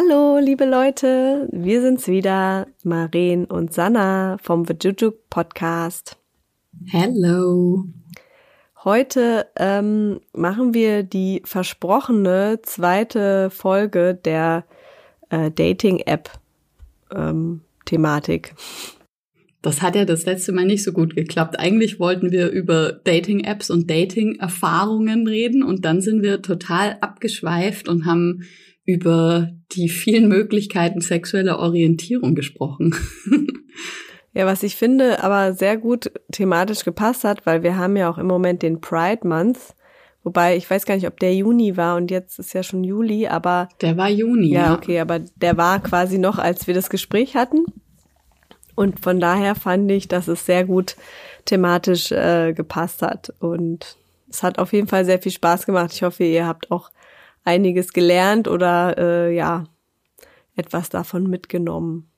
Hallo, liebe Leute, wir sind's wieder, Maren und Sanna vom Vajuju Podcast. Hello. Heute ähm, machen wir die versprochene zweite Folge der äh, Dating-App-Thematik. Ähm, das hat ja das letzte Mal nicht so gut geklappt. Eigentlich wollten wir über Dating-Apps und Dating-Erfahrungen reden und dann sind wir total abgeschweift und haben über die vielen Möglichkeiten sexueller Orientierung gesprochen. Ja, was ich finde aber sehr gut thematisch gepasst hat, weil wir haben ja auch im Moment den Pride Month. Wobei, ich weiß gar nicht, ob der Juni war und jetzt ist ja schon Juli, aber. Der war Juni. Ja, ja. okay, aber der war quasi noch, als wir das Gespräch hatten. Und von daher fand ich, dass es sehr gut thematisch äh, gepasst hat. Und es hat auf jeden Fall sehr viel Spaß gemacht. Ich hoffe, ihr habt auch einiges gelernt oder äh, ja, etwas davon mitgenommen.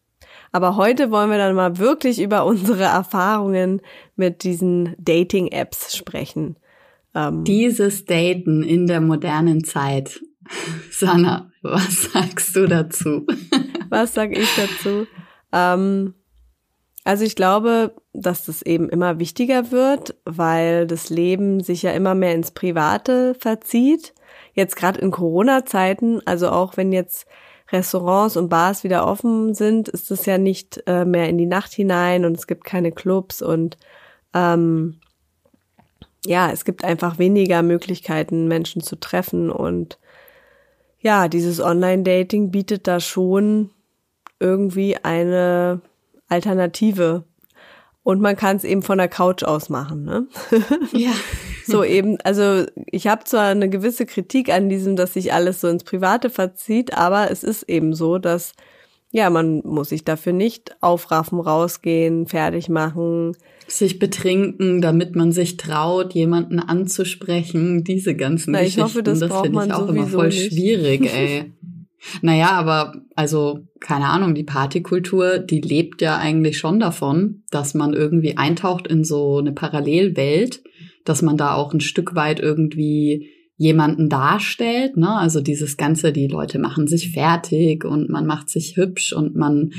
Aber heute wollen wir dann mal wirklich über unsere Erfahrungen mit diesen Dating-Apps sprechen. Ähm, Dieses Daten in der modernen Zeit. Sanna, was sagst du dazu? was sag ich dazu? Ähm, also ich glaube, dass das eben immer wichtiger wird, weil das Leben sich ja immer mehr ins Private verzieht. Jetzt gerade in Corona-Zeiten, also auch wenn jetzt Restaurants und Bars wieder offen sind, ist es ja nicht äh, mehr in die Nacht hinein und es gibt keine Clubs und ähm, ja, es gibt einfach weniger Möglichkeiten, Menschen zu treffen und ja, dieses Online-Dating bietet da schon irgendwie eine Alternative. Und man kann es eben von der Couch aus machen, ne? Ja. So eben, also ich habe zwar eine gewisse Kritik an diesem, dass sich alles so ins Private verzieht, aber es ist eben so, dass ja, man muss sich dafür nicht aufraffen, rausgehen, fertig machen. Sich betrinken, damit man sich traut, jemanden anzusprechen, diese ganzen Na, ich Geschichten. Hoffe, das, das finde ich auch immer voll nicht. schwierig, ey. Naja, aber also, keine Ahnung, die Partykultur, die lebt ja eigentlich schon davon, dass man irgendwie eintaucht in so eine Parallelwelt dass man da auch ein Stück weit irgendwie jemanden darstellt, ne? Also dieses ganze, die Leute machen sich fertig und man macht sich hübsch und man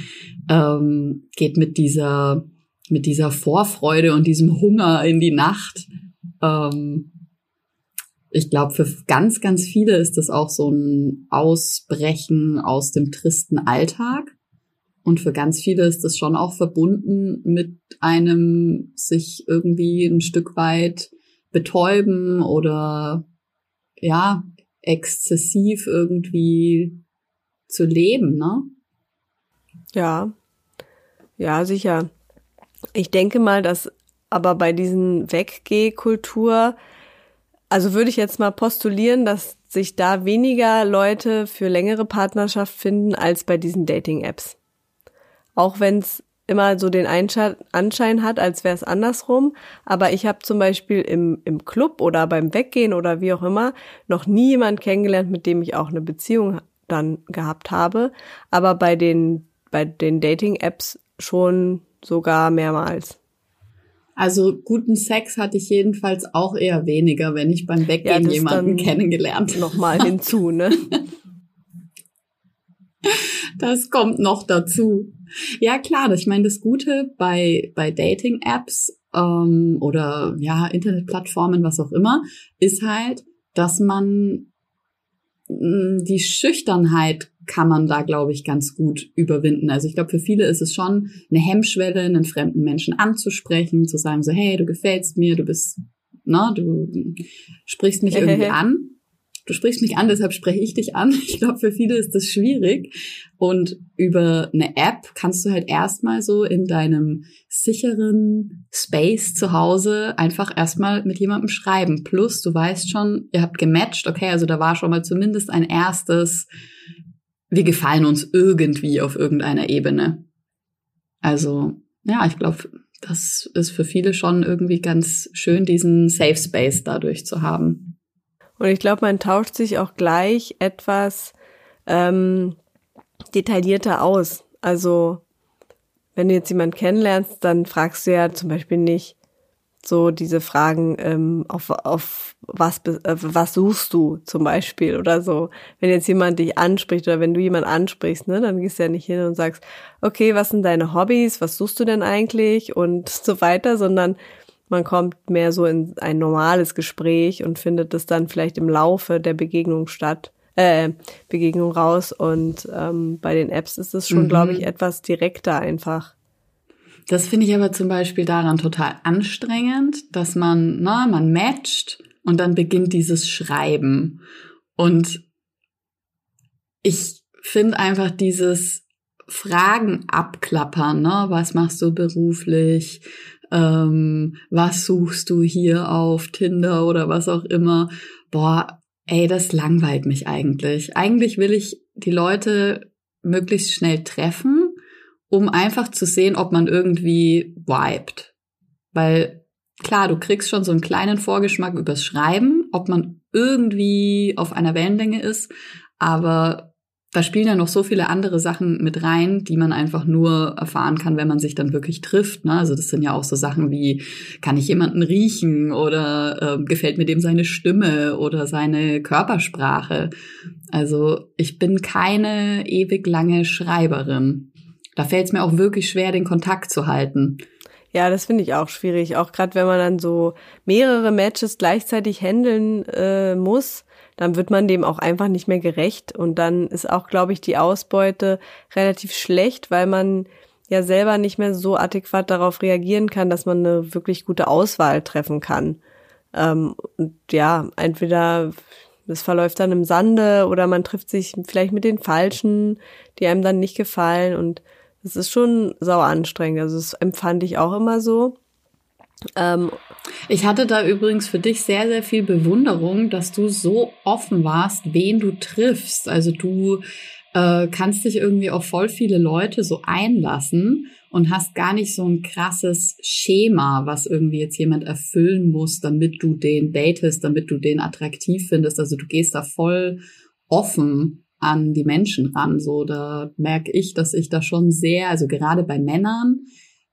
ähm, geht mit dieser mit dieser Vorfreude und diesem Hunger in die Nacht. Ähm, ich glaube, für ganz, ganz viele ist das auch so ein Ausbrechen aus dem tristen Alltag. Und für ganz viele ist das schon auch verbunden mit einem sich irgendwie ein Stück weit betäuben oder ja, exzessiv irgendwie zu leben, ne? Ja. Ja, sicher. Ich denke mal, dass aber bei diesen Weggehkultur, also würde ich jetzt mal postulieren, dass sich da weniger Leute für längere Partnerschaft finden als bei diesen Dating-Apps. Auch wenn es immer so den Anschein hat, als wäre es andersrum. Aber ich habe zum Beispiel im, im Club oder beim Weggehen oder wie auch immer noch nie jemand kennengelernt, mit dem ich auch eine Beziehung dann gehabt habe. Aber bei den, bei den Dating-Apps schon sogar mehrmals. Also guten Sex hatte ich jedenfalls auch eher weniger, wenn ich beim Weggehen ja, jemanden kennengelernt habe. Nochmal hinzu, ne? Das kommt noch dazu. Ja, klar, ich meine, das Gute bei, bei Dating-Apps ähm, oder ja, Internetplattformen, was auch immer, ist halt, dass man mh, mm, die Schüchternheit kann man da, glaube ich, ganz gut überwinden. Also ich glaube, für viele ist es schon eine Hemmschwelle, einen fremden Menschen anzusprechen, zu sagen so, hey, du gefällst mir, du bist, ne, du sprichst mich irgendwie an du sprichst mich an, deshalb spreche ich dich an. Ich glaube, für viele ist das schwierig. Und über eine App kannst du halt erstmal so in deinem sicheren Space zu Hause einfach erstmal mit jemandem schreiben. Plus, du weißt schon, ihr habt gematcht, okay, also da war schon mal zumindest ein erstes, wir gefallen uns irgendwie auf irgendeiner Ebene. Also, ja, ich glaube, das ist für viele schon irgendwie ganz schön, diesen Safe Space dadurch zu haben. Und ich glaube, man tauscht sich auch gleich etwas ähm, detaillierter aus. Also wenn du jetzt jemanden kennenlernst, dann fragst du ja zum Beispiel nicht, so diese Fragen ähm, auf, auf was, äh, was suchst du zum Beispiel oder so. Wenn jetzt jemand dich anspricht oder wenn du jemand ansprichst, ne, dann gehst du ja nicht hin und sagst, okay, was sind deine Hobbys, was suchst du denn eigentlich und so weiter, sondern man kommt mehr so in ein normales Gespräch und findet es dann vielleicht im Laufe der Begegnung statt, äh, Begegnung raus. Und ähm, bei den Apps ist es schon, mhm. glaube ich, etwas direkter einfach. Das finde ich aber zum Beispiel daran total anstrengend, dass man, na, man matcht und dann beginnt dieses Schreiben. Und ich finde einfach dieses Fragen abklappern, ne? Was machst du beruflich? Ähm, was suchst du hier auf Tinder oder was auch immer? Boah, ey, das langweilt mich eigentlich. Eigentlich will ich die Leute möglichst schnell treffen um einfach zu sehen, ob man irgendwie vibet. Weil klar, du kriegst schon so einen kleinen Vorgeschmack übers Schreiben, ob man irgendwie auf einer Wellenlänge ist, aber da spielen ja noch so viele andere Sachen mit rein, die man einfach nur erfahren kann, wenn man sich dann wirklich trifft. Ne? Also das sind ja auch so Sachen wie, kann ich jemanden riechen oder äh, gefällt mir dem seine Stimme oder seine Körpersprache. Also ich bin keine ewig lange Schreiberin. Da fällt es mir auch wirklich schwer, den Kontakt zu halten. Ja, das finde ich auch schwierig. Auch gerade wenn man dann so mehrere Matches gleichzeitig handeln äh, muss, dann wird man dem auch einfach nicht mehr gerecht. Und dann ist auch, glaube ich, die Ausbeute relativ schlecht, weil man ja selber nicht mehr so adäquat darauf reagieren kann, dass man eine wirklich gute Auswahl treffen kann. Ähm, und ja, entweder es verläuft dann im Sande oder man trifft sich vielleicht mit den Falschen, die einem dann nicht gefallen und das ist schon sauer anstrengend. Also das empfand ich auch immer so. Ähm, ich hatte da übrigens für dich sehr, sehr viel Bewunderung, dass du so offen warst, wen du triffst. Also du äh, kannst dich irgendwie auf voll viele Leute so einlassen und hast gar nicht so ein krasses Schema, was irgendwie jetzt jemand erfüllen muss, damit du den datest, damit du den attraktiv findest. Also du gehst da voll offen an die Menschen ran. So, da merke ich, dass ich da schon sehr, also gerade bei Männern,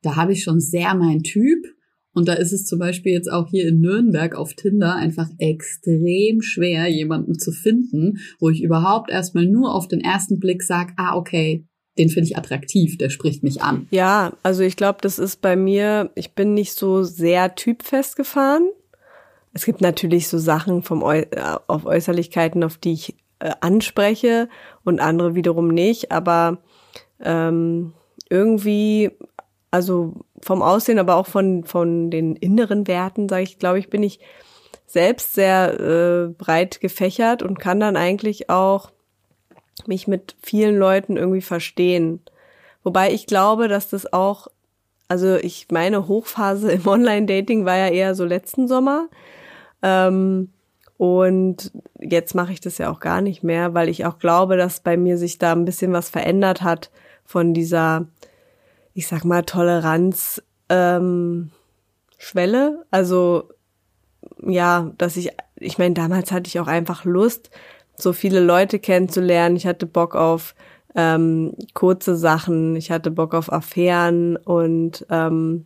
da habe ich schon sehr mein Typ. Und da ist es zum Beispiel jetzt auch hier in Nürnberg auf Tinder einfach extrem schwer, jemanden zu finden, wo ich überhaupt erstmal nur auf den ersten Blick sage, ah, okay, den finde ich attraktiv, der spricht mich an. Ja, also ich glaube, das ist bei mir, ich bin nicht so sehr typfest gefahren. Es gibt natürlich so Sachen vom Äu äh, auf Äußerlichkeiten, auf die ich äh, anspreche und andere wiederum nicht. Aber ähm, irgendwie, also vom Aussehen, aber auch von, von den inneren Werten, sage ich, glaube ich, bin ich selbst sehr äh, breit gefächert und kann dann eigentlich auch mich mit vielen Leuten irgendwie verstehen. Wobei ich glaube, dass das auch, also ich meine Hochphase im Online-Dating war ja eher so letzten Sommer. Ähm, und jetzt mache ich das ja auch gar nicht mehr, weil ich auch glaube, dass bei mir sich da ein bisschen was verändert hat von dieser, ich sag mal, Toleranz ähm, Schwelle. Also ja, dass ich, ich meine, damals hatte ich auch einfach Lust, so viele Leute kennenzulernen. Ich hatte Bock auf ähm, kurze Sachen, ich hatte Bock auf Affären und ähm,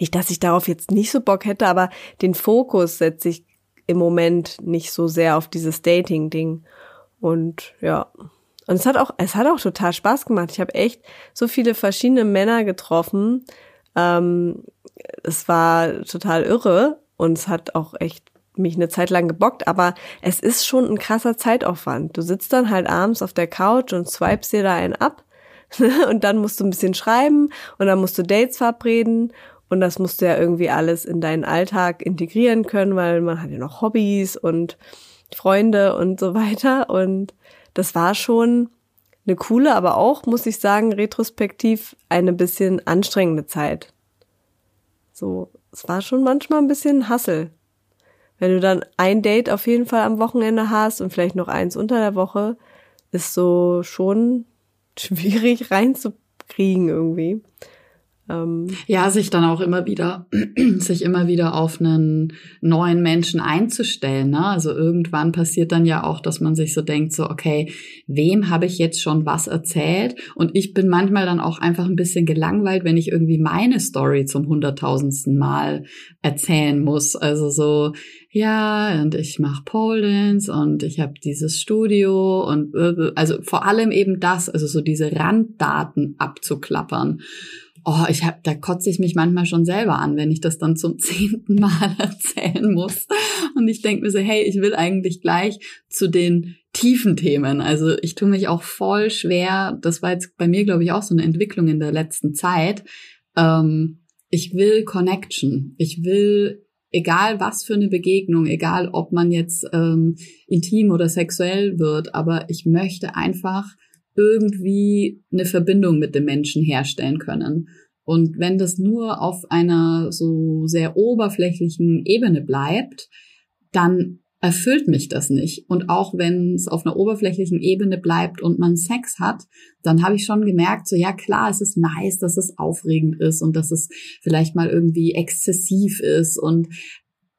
nicht, dass ich darauf jetzt nicht so Bock hätte, aber den Fokus setze ich im Moment nicht so sehr auf dieses Dating-Ding. Und ja. Und es hat auch, es hat auch total Spaß gemacht. Ich habe echt so viele verschiedene Männer getroffen. Ähm, es war total irre und es hat auch echt mich eine Zeit lang gebockt, aber es ist schon ein krasser Zeitaufwand. Du sitzt dann halt abends auf der Couch und swipest dir da einen ab und dann musst du ein bisschen schreiben und dann musst du Dates verabreden und das musst du ja irgendwie alles in deinen Alltag integrieren können, weil man hat ja noch Hobbys und Freunde und so weiter. Und das war schon eine coole, aber auch, muss ich sagen, retrospektiv eine bisschen anstrengende Zeit. So, es war schon manchmal ein bisschen Hassel. Wenn du dann ein Date auf jeden Fall am Wochenende hast und vielleicht noch eins unter der Woche, ist so schon schwierig reinzukriegen irgendwie. Ähm, ja, sich dann auch immer wieder, sich immer wieder auf einen neuen Menschen einzustellen. Ne? Also irgendwann passiert dann ja auch, dass man sich so denkt, so, okay, wem habe ich jetzt schon was erzählt? Und ich bin manchmal dann auch einfach ein bisschen gelangweilt, wenn ich irgendwie meine Story zum hunderttausendsten Mal erzählen muss. Also so, ja, und ich mache Pole Dance und ich habe dieses Studio und äh, also vor allem eben das, also so diese Randdaten abzuklappern oh, ich hab, da kotze ich mich manchmal schon selber an, wenn ich das dann zum zehnten Mal erzählen muss. Und ich denke mir so, hey, ich will eigentlich gleich zu den tiefen Themen. Also ich tue mich auch voll schwer. Das war jetzt bei mir, glaube ich, auch so eine Entwicklung in der letzten Zeit. Ähm, ich will Connection. Ich will egal was für eine Begegnung, egal ob man jetzt ähm, intim oder sexuell wird, aber ich möchte einfach irgendwie eine Verbindung mit dem Menschen herstellen können. Und wenn das nur auf einer so sehr oberflächlichen Ebene bleibt, dann erfüllt mich das nicht. Und auch wenn es auf einer oberflächlichen Ebene bleibt und man Sex hat, dann habe ich schon gemerkt, so ja klar, es ist nice, dass es aufregend ist und dass es vielleicht mal irgendwie exzessiv ist und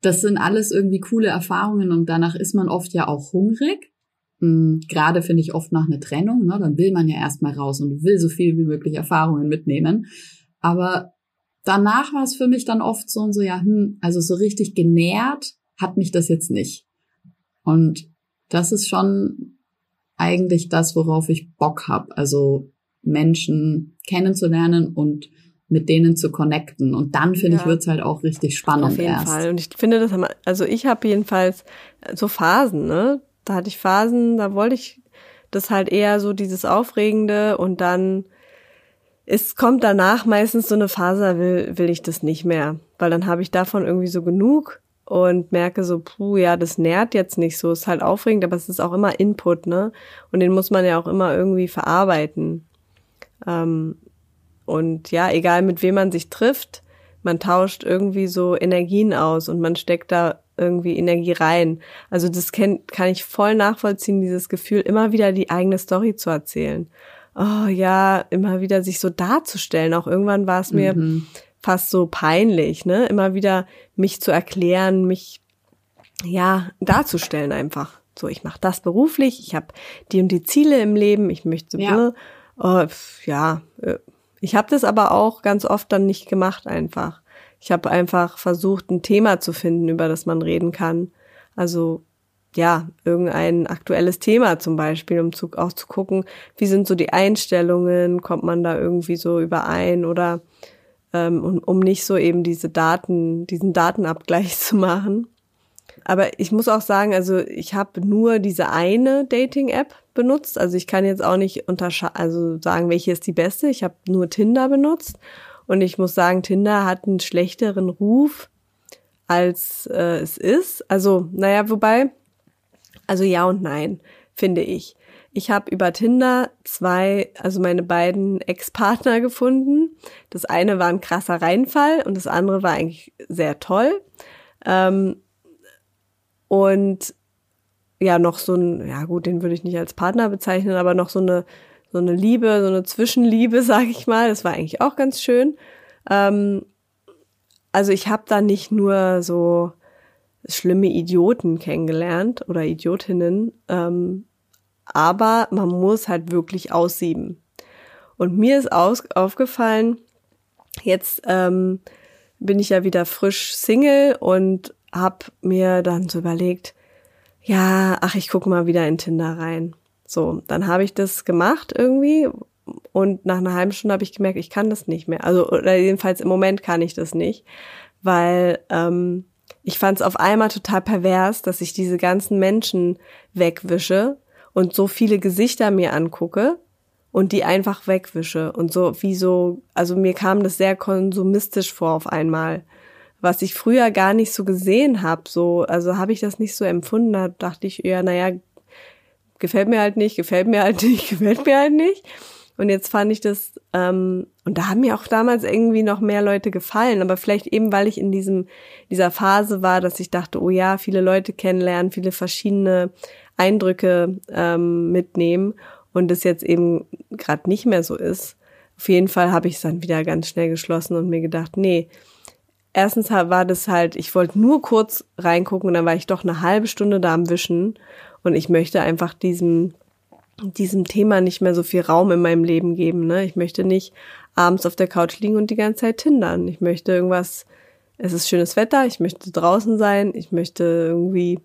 das sind alles irgendwie coole Erfahrungen und danach ist man oft ja auch hungrig. Hm, gerade finde ich oft nach einer Trennung, ne, dann will man ja erstmal raus und will so viel wie möglich Erfahrungen mitnehmen. Aber danach war es für mich dann oft so und so, ja, hm, also so richtig genährt hat mich das jetzt nicht. Und das ist schon eigentlich das, worauf ich Bock habe. Also Menschen kennenzulernen und mit denen zu connecten. Und dann, finde ja. ich, wird's halt auch richtig spannend. Auf jeden erst. Fall. Und ich finde das, also ich habe jedenfalls so Phasen, ne? Da hatte ich Phasen, da wollte ich das halt eher so dieses Aufregende und dann es kommt danach meistens so eine Phase, will, will ich das nicht mehr, weil dann habe ich davon irgendwie so genug und merke so, puh, ja, das nährt jetzt nicht so, ist halt aufregend, aber es ist auch immer Input, ne? Und den muss man ja auch immer irgendwie verarbeiten. Ähm, und ja, egal mit wem man sich trifft, man tauscht irgendwie so Energien aus und man steckt da irgendwie Energie rein. Also das kann, kann ich voll nachvollziehen, dieses Gefühl, immer wieder die eigene Story zu erzählen. Oh ja, immer wieder sich so darzustellen. Auch irgendwann war es mir mhm. fast so peinlich, ne? Immer wieder mich zu erklären, mich ja darzustellen einfach. So, ich mache das beruflich, ich habe die und die Ziele im Leben, ich möchte ja, oh, ja äh, ich habe das aber auch ganz oft dann nicht gemacht einfach. Ich habe einfach versucht, ein Thema zu finden, über das man reden kann. Also ja, irgendein aktuelles Thema zum Beispiel, um zu, auch zu gucken, wie sind so die Einstellungen, kommt man da irgendwie so überein oder ähm, um, um nicht so eben diese Daten, diesen Datenabgleich zu machen. Aber ich muss auch sagen, also ich habe nur diese eine Dating-App benutzt. Also ich kann jetzt auch nicht unterscheiden, also sagen, welche ist die beste. Ich habe nur Tinder benutzt und ich muss sagen, Tinder hat einen schlechteren Ruf, als äh, es ist. Also, naja, wobei, also ja und nein, finde ich. Ich habe über Tinder zwei, also meine beiden Ex-Partner gefunden. Das eine war ein krasser Reinfall und das andere war eigentlich sehr toll. Ähm, und ja, noch so ein, ja gut, den würde ich nicht als Partner bezeichnen, aber noch so eine so eine Liebe, so eine Zwischenliebe, sag ich mal. Das war eigentlich auch ganz schön. Ähm, also ich habe da nicht nur so schlimme Idioten kennengelernt oder Idiotinnen, ähm, aber man muss halt wirklich aussieben. Und mir ist aus aufgefallen, jetzt ähm, bin ich ja wieder frisch Single und habe mir dann so überlegt, ja, ach, ich gucke mal wieder in Tinder rein. So, dann habe ich das gemacht irgendwie und nach einer halben Stunde habe ich gemerkt, ich kann das nicht mehr. Also oder jedenfalls im Moment kann ich das nicht, weil ähm, ich fand es auf einmal total pervers, dass ich diese ganzen Menschen wegwische und so viele Gesichter mir angucke und die einfach wegwische und so wie so, also mir kam das sehr konsumistisch vor auf einmal, was ich früher gar nicht so gesehen habe. So, also habe ich das nicht so empfunden. Da dachte ich eher, naja, gefällt mir halt nicht, gefällt mir halt nicht, gefällt mir halt nicht. Und jetzt fand ich das, ähm, und da haben mir auch damals irgendwie noch mehr Leute gefallen, aber vielleicht eben, weil ich in diesem, dieser Phase war, dass ich dachte, oh ja, viele Leute kennenlernen, viele verschiedene Eindrücke ähm, mitnehmen und das jetzt eben gerade nicht mehr so ist, Auf jeden Fall habe ich es dann wieder ganz schnell geschlossen und mir gedacht, nee, erstens war das halt, ich wollte nur kurz reingucken und dann war ich doch eine halbe Stunde da am Wischen und ich möchte einfach diesem, diesem Thema nicht mehr so viel Raum in meinem Leben geben. Ne? Ich möchte nicht abends auf der Couch liegen und die ganze Zeit tindern. Ich möchte irgendwas, es ist schönes Wetter, ich möchte draußen sein, ich möchte irgendwie,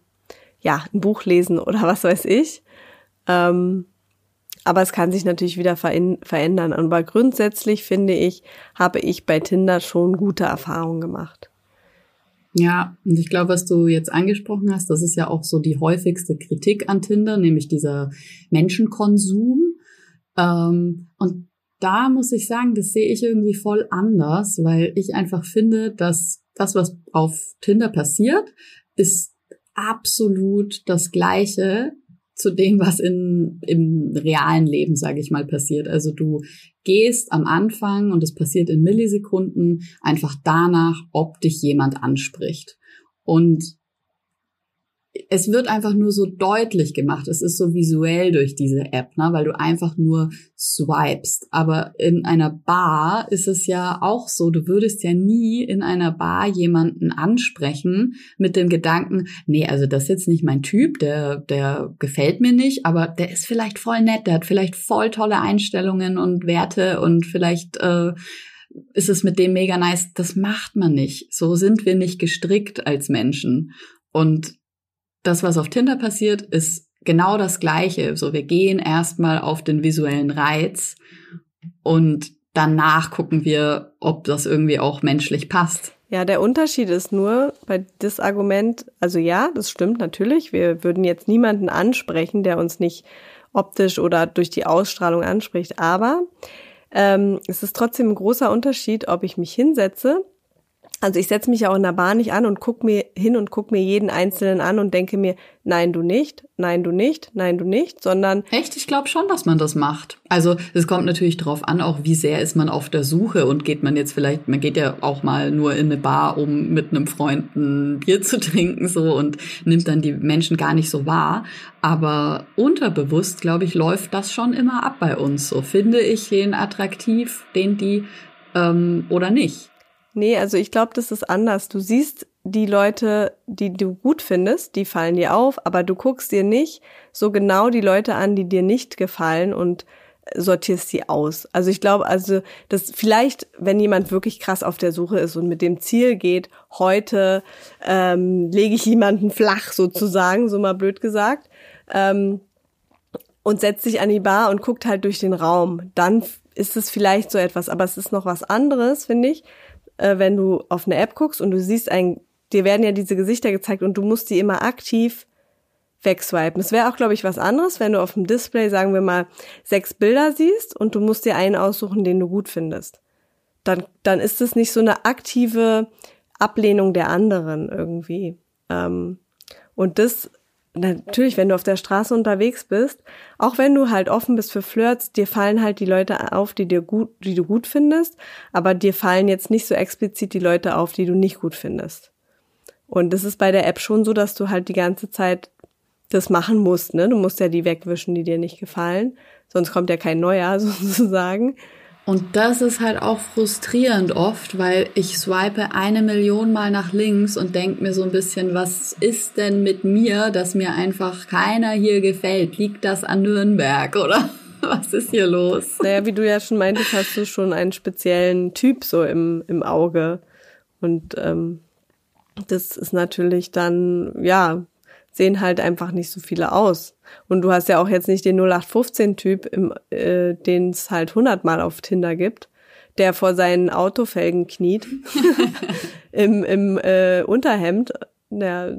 ja, ein Buch lesen oder was weiß ich. Ähm, aber es kann sich natürlich wieder verändern. Aber grundsätzlich finde ich, habe ich bei Tinder schon gute Erfahrungen gemacht. Ja, und ich glaube, was du jetzt angesprochen hast, das ist ja auch so die häufigste Kritik an Tinder, nämlich dieser Menschenkonsum. Ähm, und da muss ich sagen, das sehe ich irgendwie voll anders, weil ich einfach finde, dass das, was auf Tinder passiert, ist absolut das Gleiche zu dem, was in, im realen Leben, sage ich mal, passiert. Also du gehst am Anfang, und es passiert in Millisekunden, einfach danach, ob dich jemand anspricht. Und es wird einfach nur so deutlich gemacht. Es ist so visuell durch diese App, ne? weil du einfach nur swipest. Aber in einer Bar ist es ja auch so, du würdest ja nie in einer Bar jemanden ansprechen mit dem Gedanken, nee, also das ist jetzt nicht mein Typ, der, der gefällt mir nicht, aber der ist vielleicht voll nett, der hat vielleicht voll tolle Einstellungen und Werte und vielleicht äh, ist es mit dem mega nice. Das macht man nicht. So sind wir nicht gestrickt als Menschen. Und das, was auf Tinder passiert, ist genau das Gleiche. So, wir gehen erstmal auf den visuellen Reiz und danach gucken wir, ob das irgendwie auch menschlich passt. Ja, der Unterschied ist nur bei das Argument, also ja, das stimmt natürlich. Wir würden jetzt niemanden ansprechen, der uns nicht optisch oder durch die Ausstrahlung anspricht. Aber ähm, es ist trotzdem ein großer Unterschied, ob ich mich hinsetze also ich setze mich auch in der Bahn nicht an und guck mir hin und guck mir jeden Einzelnen an und denke mir, nein, du nicht, nein, du nicht, nein, du nicht, sondern. Echt? Ich glaube schon, dass man das macht. Also es kommt natürlich darauf an, auch wie sehr ist man auf der Suche und geht man jetzt vielleicht, man geht ja auch mal nur in eine Bar, um mit einem Freund ein Bier zu trinken so und nimmt dann die Menschen gar nicht so wahr. Aber unterbewusst, glaube ich, läuft das schon immer ab bei uns. So finde ich den attraktiv, den die ähm, oder nicht. Nee, also ich glaube, das ist anders. Du siehst die Leute, die du gut findest, die fallen dir auf, aber du guckst dir nicht so genau die Leute an, die dir nicht gefallen und sortierst sie aus. Also ich glaube, also dass vielleicht, wenn jemand wirklich krass auf der Suche ist und mit dem Ziel geht, heute ähm, lege ich jemanden flach sozusagen, so mal blöd gesagt, ähm, und setzt sich an die Bar und guckt halt durch den Raum, dann ist es vielleicht so etwas, aber es ist noch was anderes, finde ich, äh, wenn du auf eine App guckst und du siehst ein, dir werden ja diese Gesichter gezeigt und du musst die immer aktiv wegswipen. Es wäre auch, glaube ich, was anderes, wenn du auf dem Display, sagen wir mal, sechs Bilder siehst und du musst dir einen aussuchen, den du gut findest. Dann, dann ist es nicht so eine aktive Ablehnung der anderen irgendwie. Ähm, und das natürlich, wenn du auf der Straße unterwegs bist, auch wenn du halt offen bist für Flirts, dir fallen halt die Leute auf, die dir gut, die du gut findest, aber dir fallen jetzt nicht so explizit die Leute auf, die du nicht gut findest. Und das ist bei der App schon so, dass du halt die ganze Zeit das machen musst, ne? Du musst ja die wegwischen, die dir nicht gefallen, sonst kommt ja kein neuer sozusagen. Und das ist halt auch frustrierend oft, weil ich swipe eine Million Mal nach links und denk mir so ein bisschen, was ist denn mit mir, dass mir einfach keiner hier gefällt? Liegt das an Nürnberg oder was ist hier los? Naja, wie du ja schon meintest, hast du schon einen speziellen Typ so im, im Auge. Und ähm, das ist natürlich dann, ja, sehen halt einfach nicht so viele aus. Und du hast ja auch jetzt nicht den 0815-Typ, äh, den es halt hundertmal auf Tinder gibt, der vor seinen Autofelgen kniet, im, im äh, Unterhemd. Der,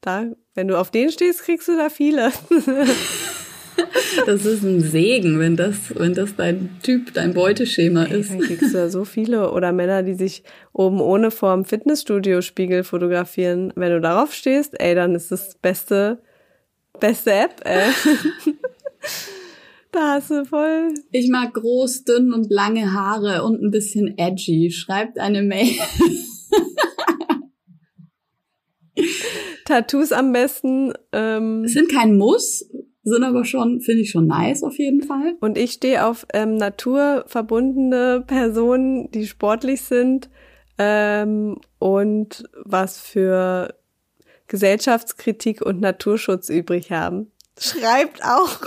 da, wenn du auf den stehst, kriegst du da viele. Das ist ein Segen, wenn das, wenn das dein Typ, dein Beuteschema ist. Dann kriegst du ja so viele. Oder Männer, die sich oben ohne vorm Fitnessstudio-Spiegel fotografieren. Wenn du darauf stehst, ey, dann ist das beste, beste App, ey. Da hast du voll. Ich mag groß, dünn und lange Haare und ein bisschen edgy. Schreibt eine Mail. Tattoos am besten. Ähm. Es sind kein Muss, sind aber schon, finde ich schon nice auf jeden Fall. Und ich stehe auf ähm, naturverbundene Personen, die sportlich sind ähm, und was für Gesellschaftskritik und Naturschutz übrig haben. Schreibt auch.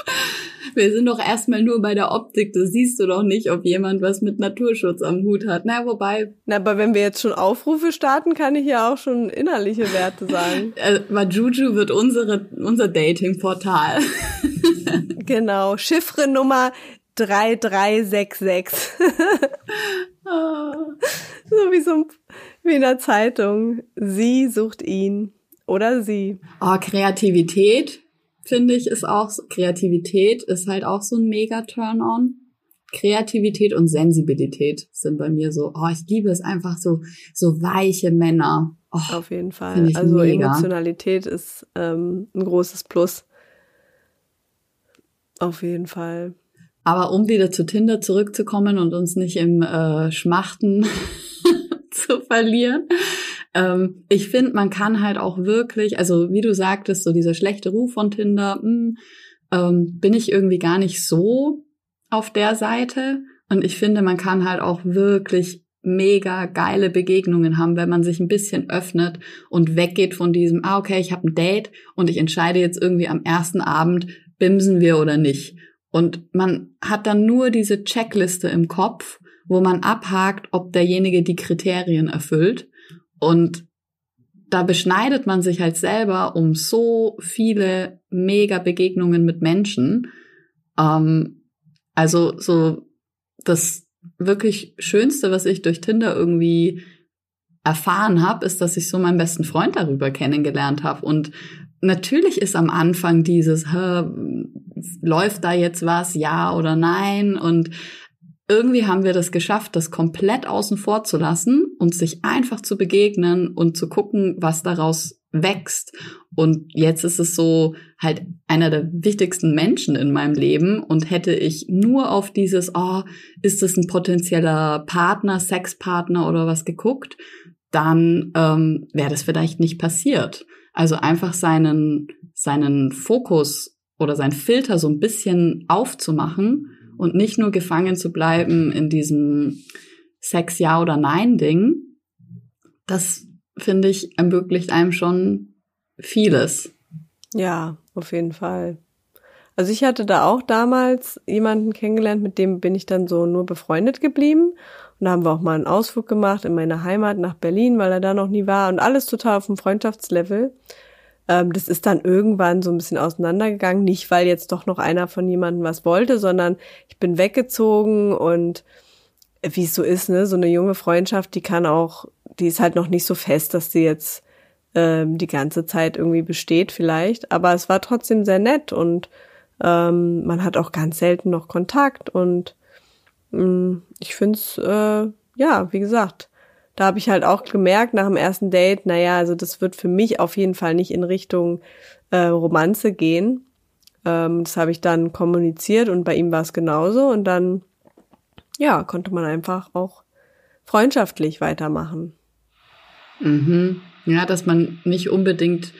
Wir sind doch erstmal nur bei der Optik. Das siehst du doch nicht, ob jemand was mit Naturschutz am Hut hat. Na, wobei. Na, aber wenn wir jetzt schon Aufrufe starten, kann ich ja auch schon innerliche Werte sagen. äh, Majuju wird unsere, unser Dating-Portal. genau. Chiffre Nummer 3366. so wie so wie in der Zeitung. Sie sucht ihn oder sie. Oh, Kreativität finde ich, ist auch, Kreativität ist halt auch so ein mega Turn-on. Kreativität und Sensibilität sind bei mir so, oh, ich liebe es einfach so, so weiche Männer. Oh, Auf jeden Fall. Also mega. Emotionalität ist ähm, ein großes Plus. Auf jeden Fall. Aber um wieder zu Tinder zurückzukommen und uns nicht im äh, Schmachten zu verlieren, ähm, ich finde, man kann halt auch wirklich, also wie du sagtest, so dieser schlechte Ruf von Tinder, mh, hm, ähm, bin ich irgendwie gar nicht so auf der Seite. Und ich finde, man kann halt auch wirklich mega geile Begegnungen haben, wenn man sich ein bisschen öffnet und weggeht von diesem, ah, okay, ich habe ein Date und ich entscheide jetzt irgendwie am ersten Abend, bimsen wir oder nicht. Und man hat dann nur diese Checkliste im Kopf, wo man abhakt, ob derjenige die Kriterien erfüllt. Und da beschneidet man sich halt selber um so viele mega Begegnungen mit Menschen. Ähm, also so das wirklich Schönste, was ich durch Tinder irgendwie erfahren habe, ist, dass ich so meinen besten Freund darüber kennengelernt habe. Und natürlich ist am Anfang dieses, läuft da jetzt was, ja oder nein? Und irgendwie haben wir das geschafft, das komplett außen vor zu lassen und sich einfach zu begegnen und zu gucken, was daraus wächst. Und jetzt ist es so halt einer der wichtigsten Menschen in meinem Leben. Und hätte ich nur auf dieses, oh, ist das ein potenzieller Partner, Sexpartner oder was geguckt, dann ähm, wäre das vielleicht nicht passiert. Also einfach seinen, seinen Fokus oder sein Filter so ein bisschen aufzumachen und nicht nur gefangen zu bleiben in diesem Sex ja oder nein Ding, das finde ich ermöglicht einem schon vieles. Ja, auf jeden Fall. Also ich hatte da auch damals jemanden kennengelernt, mit dem bin ich dann so nur befreundet geblieben. Und da haben wir auch mal einen Ausflug gemacht in meine Heimat nach Berlin, weil er da noch nie war und alles total auf dem Freundschaftslevel. Ähm, das ist dann irgendwann so ein bisschen auseinandergegangen, nicht weil jetzt doch noch einer von jemandem was wollte, sondern ich bin weggezogen und wie es so ist, ne, so eine junge Freundschaft, die kann auch, die ist halt noch nicht so fest, dass sie jetzt ähm, die ganze Zeit irgendwie besteht vielleicht, aber es war trotzdem sehr nett und ähm, man hat auch ganz selten noch Kontakt und mh, mm, ich finde es, äh, ja, wie gesagt, da habe ich halt auch gemerkt nach dem ersten Date, naja, also das wird für mich auf jeden Fall nicht in Richtung äh, Romanze gehen. Ähm, das habe ich dann kommuniziert und bei ihm war es genauso und dann, ja, konnte man einfach auch freundschaftlich weitermachen. Mhm. Ja, dass man nicht unbedingt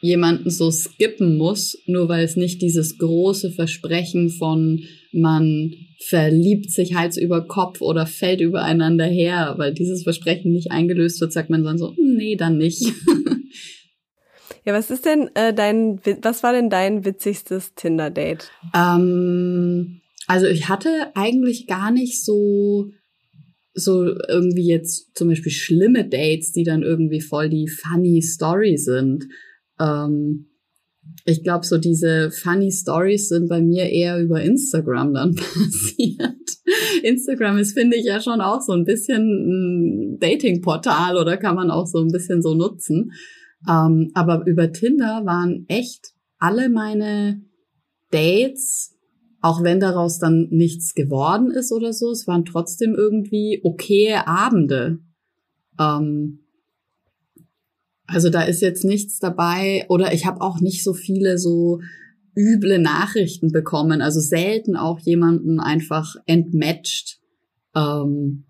jemanden so skippen muss, nur weil es nicht dieses große Versprechen von man verliebt sich Hals über Kopf oder fällt übereinander her, weil dieses Versprechen nicht eingelöst wird, sagt man dann so, hm, nee, dann nicht. ja, was ist denn äh, dein, was war denn dein witzigstes Tinder-Date? Ähm, also ich hatte eigentlich gar nicht so so irgendwie jetzt zum Beispiel schlimme Dates, die dann irgendwie voll die funny Story sind. Ähm, ich glaube, so diese funny Stories sind bei mir eher über Instagram dann passiert. Instagram ist, finde ich, ja schon auch so ein bisschen ein Dating-Portal oder kann man auch so ein bisschen so nutzen. Ähm, aber über Tinder waren echt alle meine Dates, auch wenn daraus dann nichts geworden ist oder so, es waren trotzdem irgendwie okaye Abende. Ähm, also da ist jetzt nichts dabei oder ich habe auch nicht so viele so üble Nachrichten bekommen. Also selten auch jemanden einfach entmatcht. Ähm,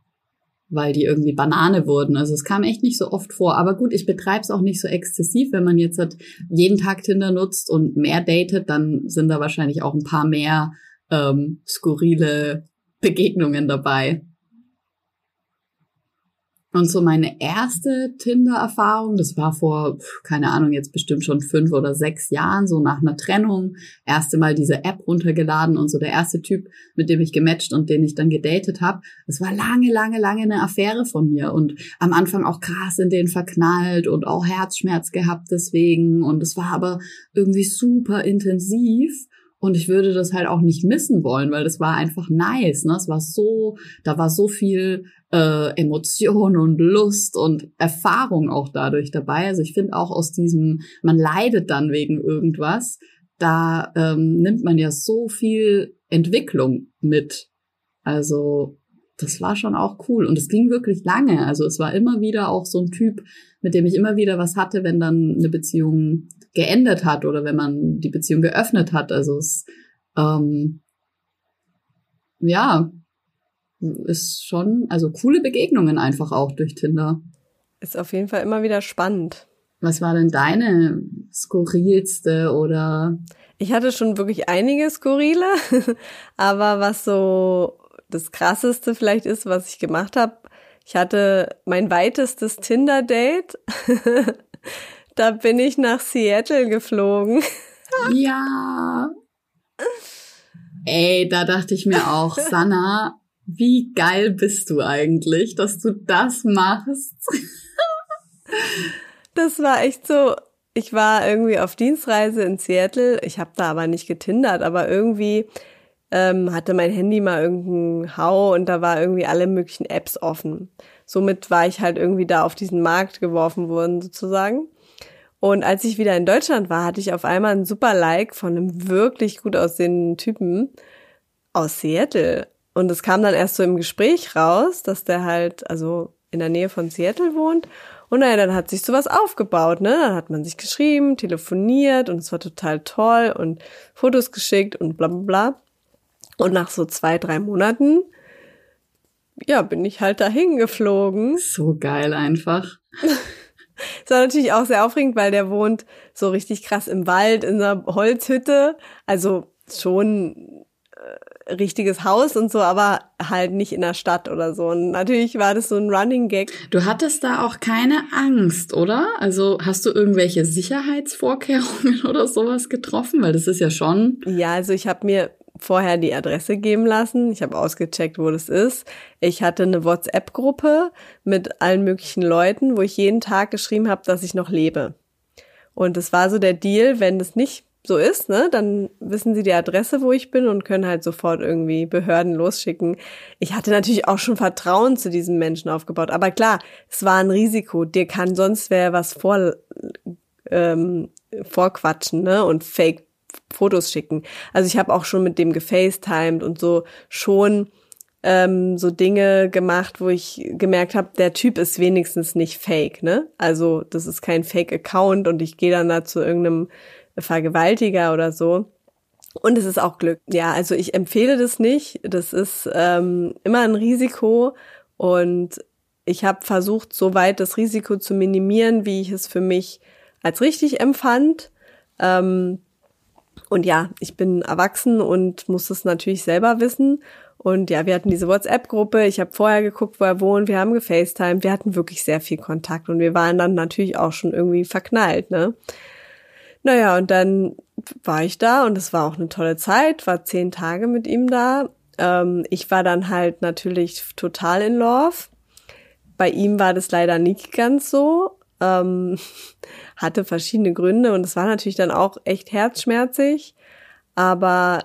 weil die irgendwie Banane wurden. Also es kam echt nicht so oft vor. Aber gut, ich betreibe es auch nicht so exzessiv. Wenn man jetzt halt jeden Tag Tinder nutzt und mehr datet, dann sind da wahrscheinlich auch ein paar mehr ähm, skurrile Begegnungen dabei. Und so meine erste Tinder-Erfahrung, das war vor, keine Ahnung, jetzt bestimmt schon fünf oder sechs Jahren, so nach einer Trennung, erste Mal diese App runtergeladen und so der erste Typ, mit dem ich gematcht und den ich dann gedatet habe, das war lange, lange, lange eine Affäre von mir und am Anfang auch krass in den verknallt und auch Herzschmerz gehabt deswegen und es war aber irgendwie super intensiv und ich würde das halt auch nicht missen wollen, weil das war einfach nice. Ne? Es war so, da war so viel äh, Emotion und Lust und Erfahrung auch dadurch dabei. Also ich finde auch aus diesem, man leidet dann wegen irgendwas, da ähm, nimmt man ja so viel Entwicklung mit. Also das war schon auch cool. Und es ging wirklich lange. Also es war immer wieder auch so ein Typ, mit dem ich immer wieder was hatte, wenn dann eine Beziehung geendet hat oder wenn man die Beziehung geöffnet hat. Also es ähm, ja ist schon, also coole Begegnungen einfach auch durch Tinder. Ist auf jeden Fall immer wieder spannend. Was war denn deine skurrilste oder? Ich hatte schon wirklich einige skurrile, aber was so das krasseste vielleicht ist, was ich gemacht habe, ich hatte mein weitestes Tinder-Date. Da bin ich nach Seattle geflogen. ja. Ey, da dachte ich mir auch, Sanna, wie geil bist du eigentlich, dass du das machst? das war echt so. Ich war irgendwie auf Dienstreise in Seattle. Ich habe da aber nicht getindert, aber irgendwie ähm, hatte mein Handy mal irgendeinen Hau und da war irgendwie alle möglichen Apps offen. Somit war ich halt irgendwie da auf diesen Markt geworfen worden sozusagen. Und als ich wieder in Deutschland war, hatte ich auf einmal einen super Like von einem wirklich gut aussehenden Typen aus Seattle. Und es kam dann erst so im Gespräch raus, dass der halt, also in der Nähe von Seattle wohnt. Und naja, dann hat sich sowas aufgebaut, ne? Dann hat man sich geschrieben, telefoniert und es war total toll und Fotos geschickt und bla bla bla. Und nach so zwei, drei Monaten, ja, bin ich halt dahin geflogen. So geil einfach. Es war natürlich auch sehr aufregend, weil der wohnt so richtig krass im Wald in einer Holzhütte. Also schon richtiges Haus und so, aber halt nicht in der Stadt oder so. Und natürlich war das so ein Running Gag. Du hattest da auch keine Angst, oder? Also hast du irgendwelche Sicherheitsvorkehrungen oder sowas getroffen? Weil das ist ja schon. Ja, also ich habe mir vorher die Adresse geben lassen. Ich habe ausgecheckt, wo das ist. Ich hatte eine WhatsApp-Gruppe mit allen möglichen Leuten, wo ich jeden Tag geschrieben habe, dass ich noch lebe. Und es war so der Deal, wenn das nicht so ist, ne, dann wissen sie die Adresse, wo ich bin und können halt sofort irgendwie Behörden losschicken. Ich hatte natürlich auch schon Vertrauen zu diesem Menschen aufgebaut. Aber klar, es war ein Risiko. Dir kann sonst wer was vor, ähm, vorquatschen, ne, und Fake Fotos schicken. Also ich habe auch schon mit dem gefacetimed und so schon ähm, so Dinge gemacht, wo ich gemerkt habe, der Typ ist wenigstens nicht fake, ne? Also das ist kein Fake-Account und ich gehe dann da zu irgendeinem Vergewaltiger oder so. Und es ist auch Glück. Ja, also ich empfehle das nicht. Das ist ähm, immer ein Risiko und ich habe versucht, so weit das Risiko zu minimieren, wie ich es für mich als richtig empfand. Ähm, und ja, ich bin erwachsen und muss es natürlich selber wissen. Und ja, wir hatten diese WhatsApp-Gruppe. Ich habe vorher geguckt, wo er wohnt. Wir haben gefacetimed. Wir hatten wirklich sehr viel Kontakt und wir waren dann natürlich auch schon irgendwie verknallt, ne? Naja, und dann war ich da und es war auch eine tolle Zeit, war zehn Tage mit ihm da. Ähm, ich war dann halt natürlich total in Love. Bei ihm war das leider nicht ganz so. Ähm, hatte verschiedene Gründe und es war natürlich dann auch echt herzschmerzig. Aber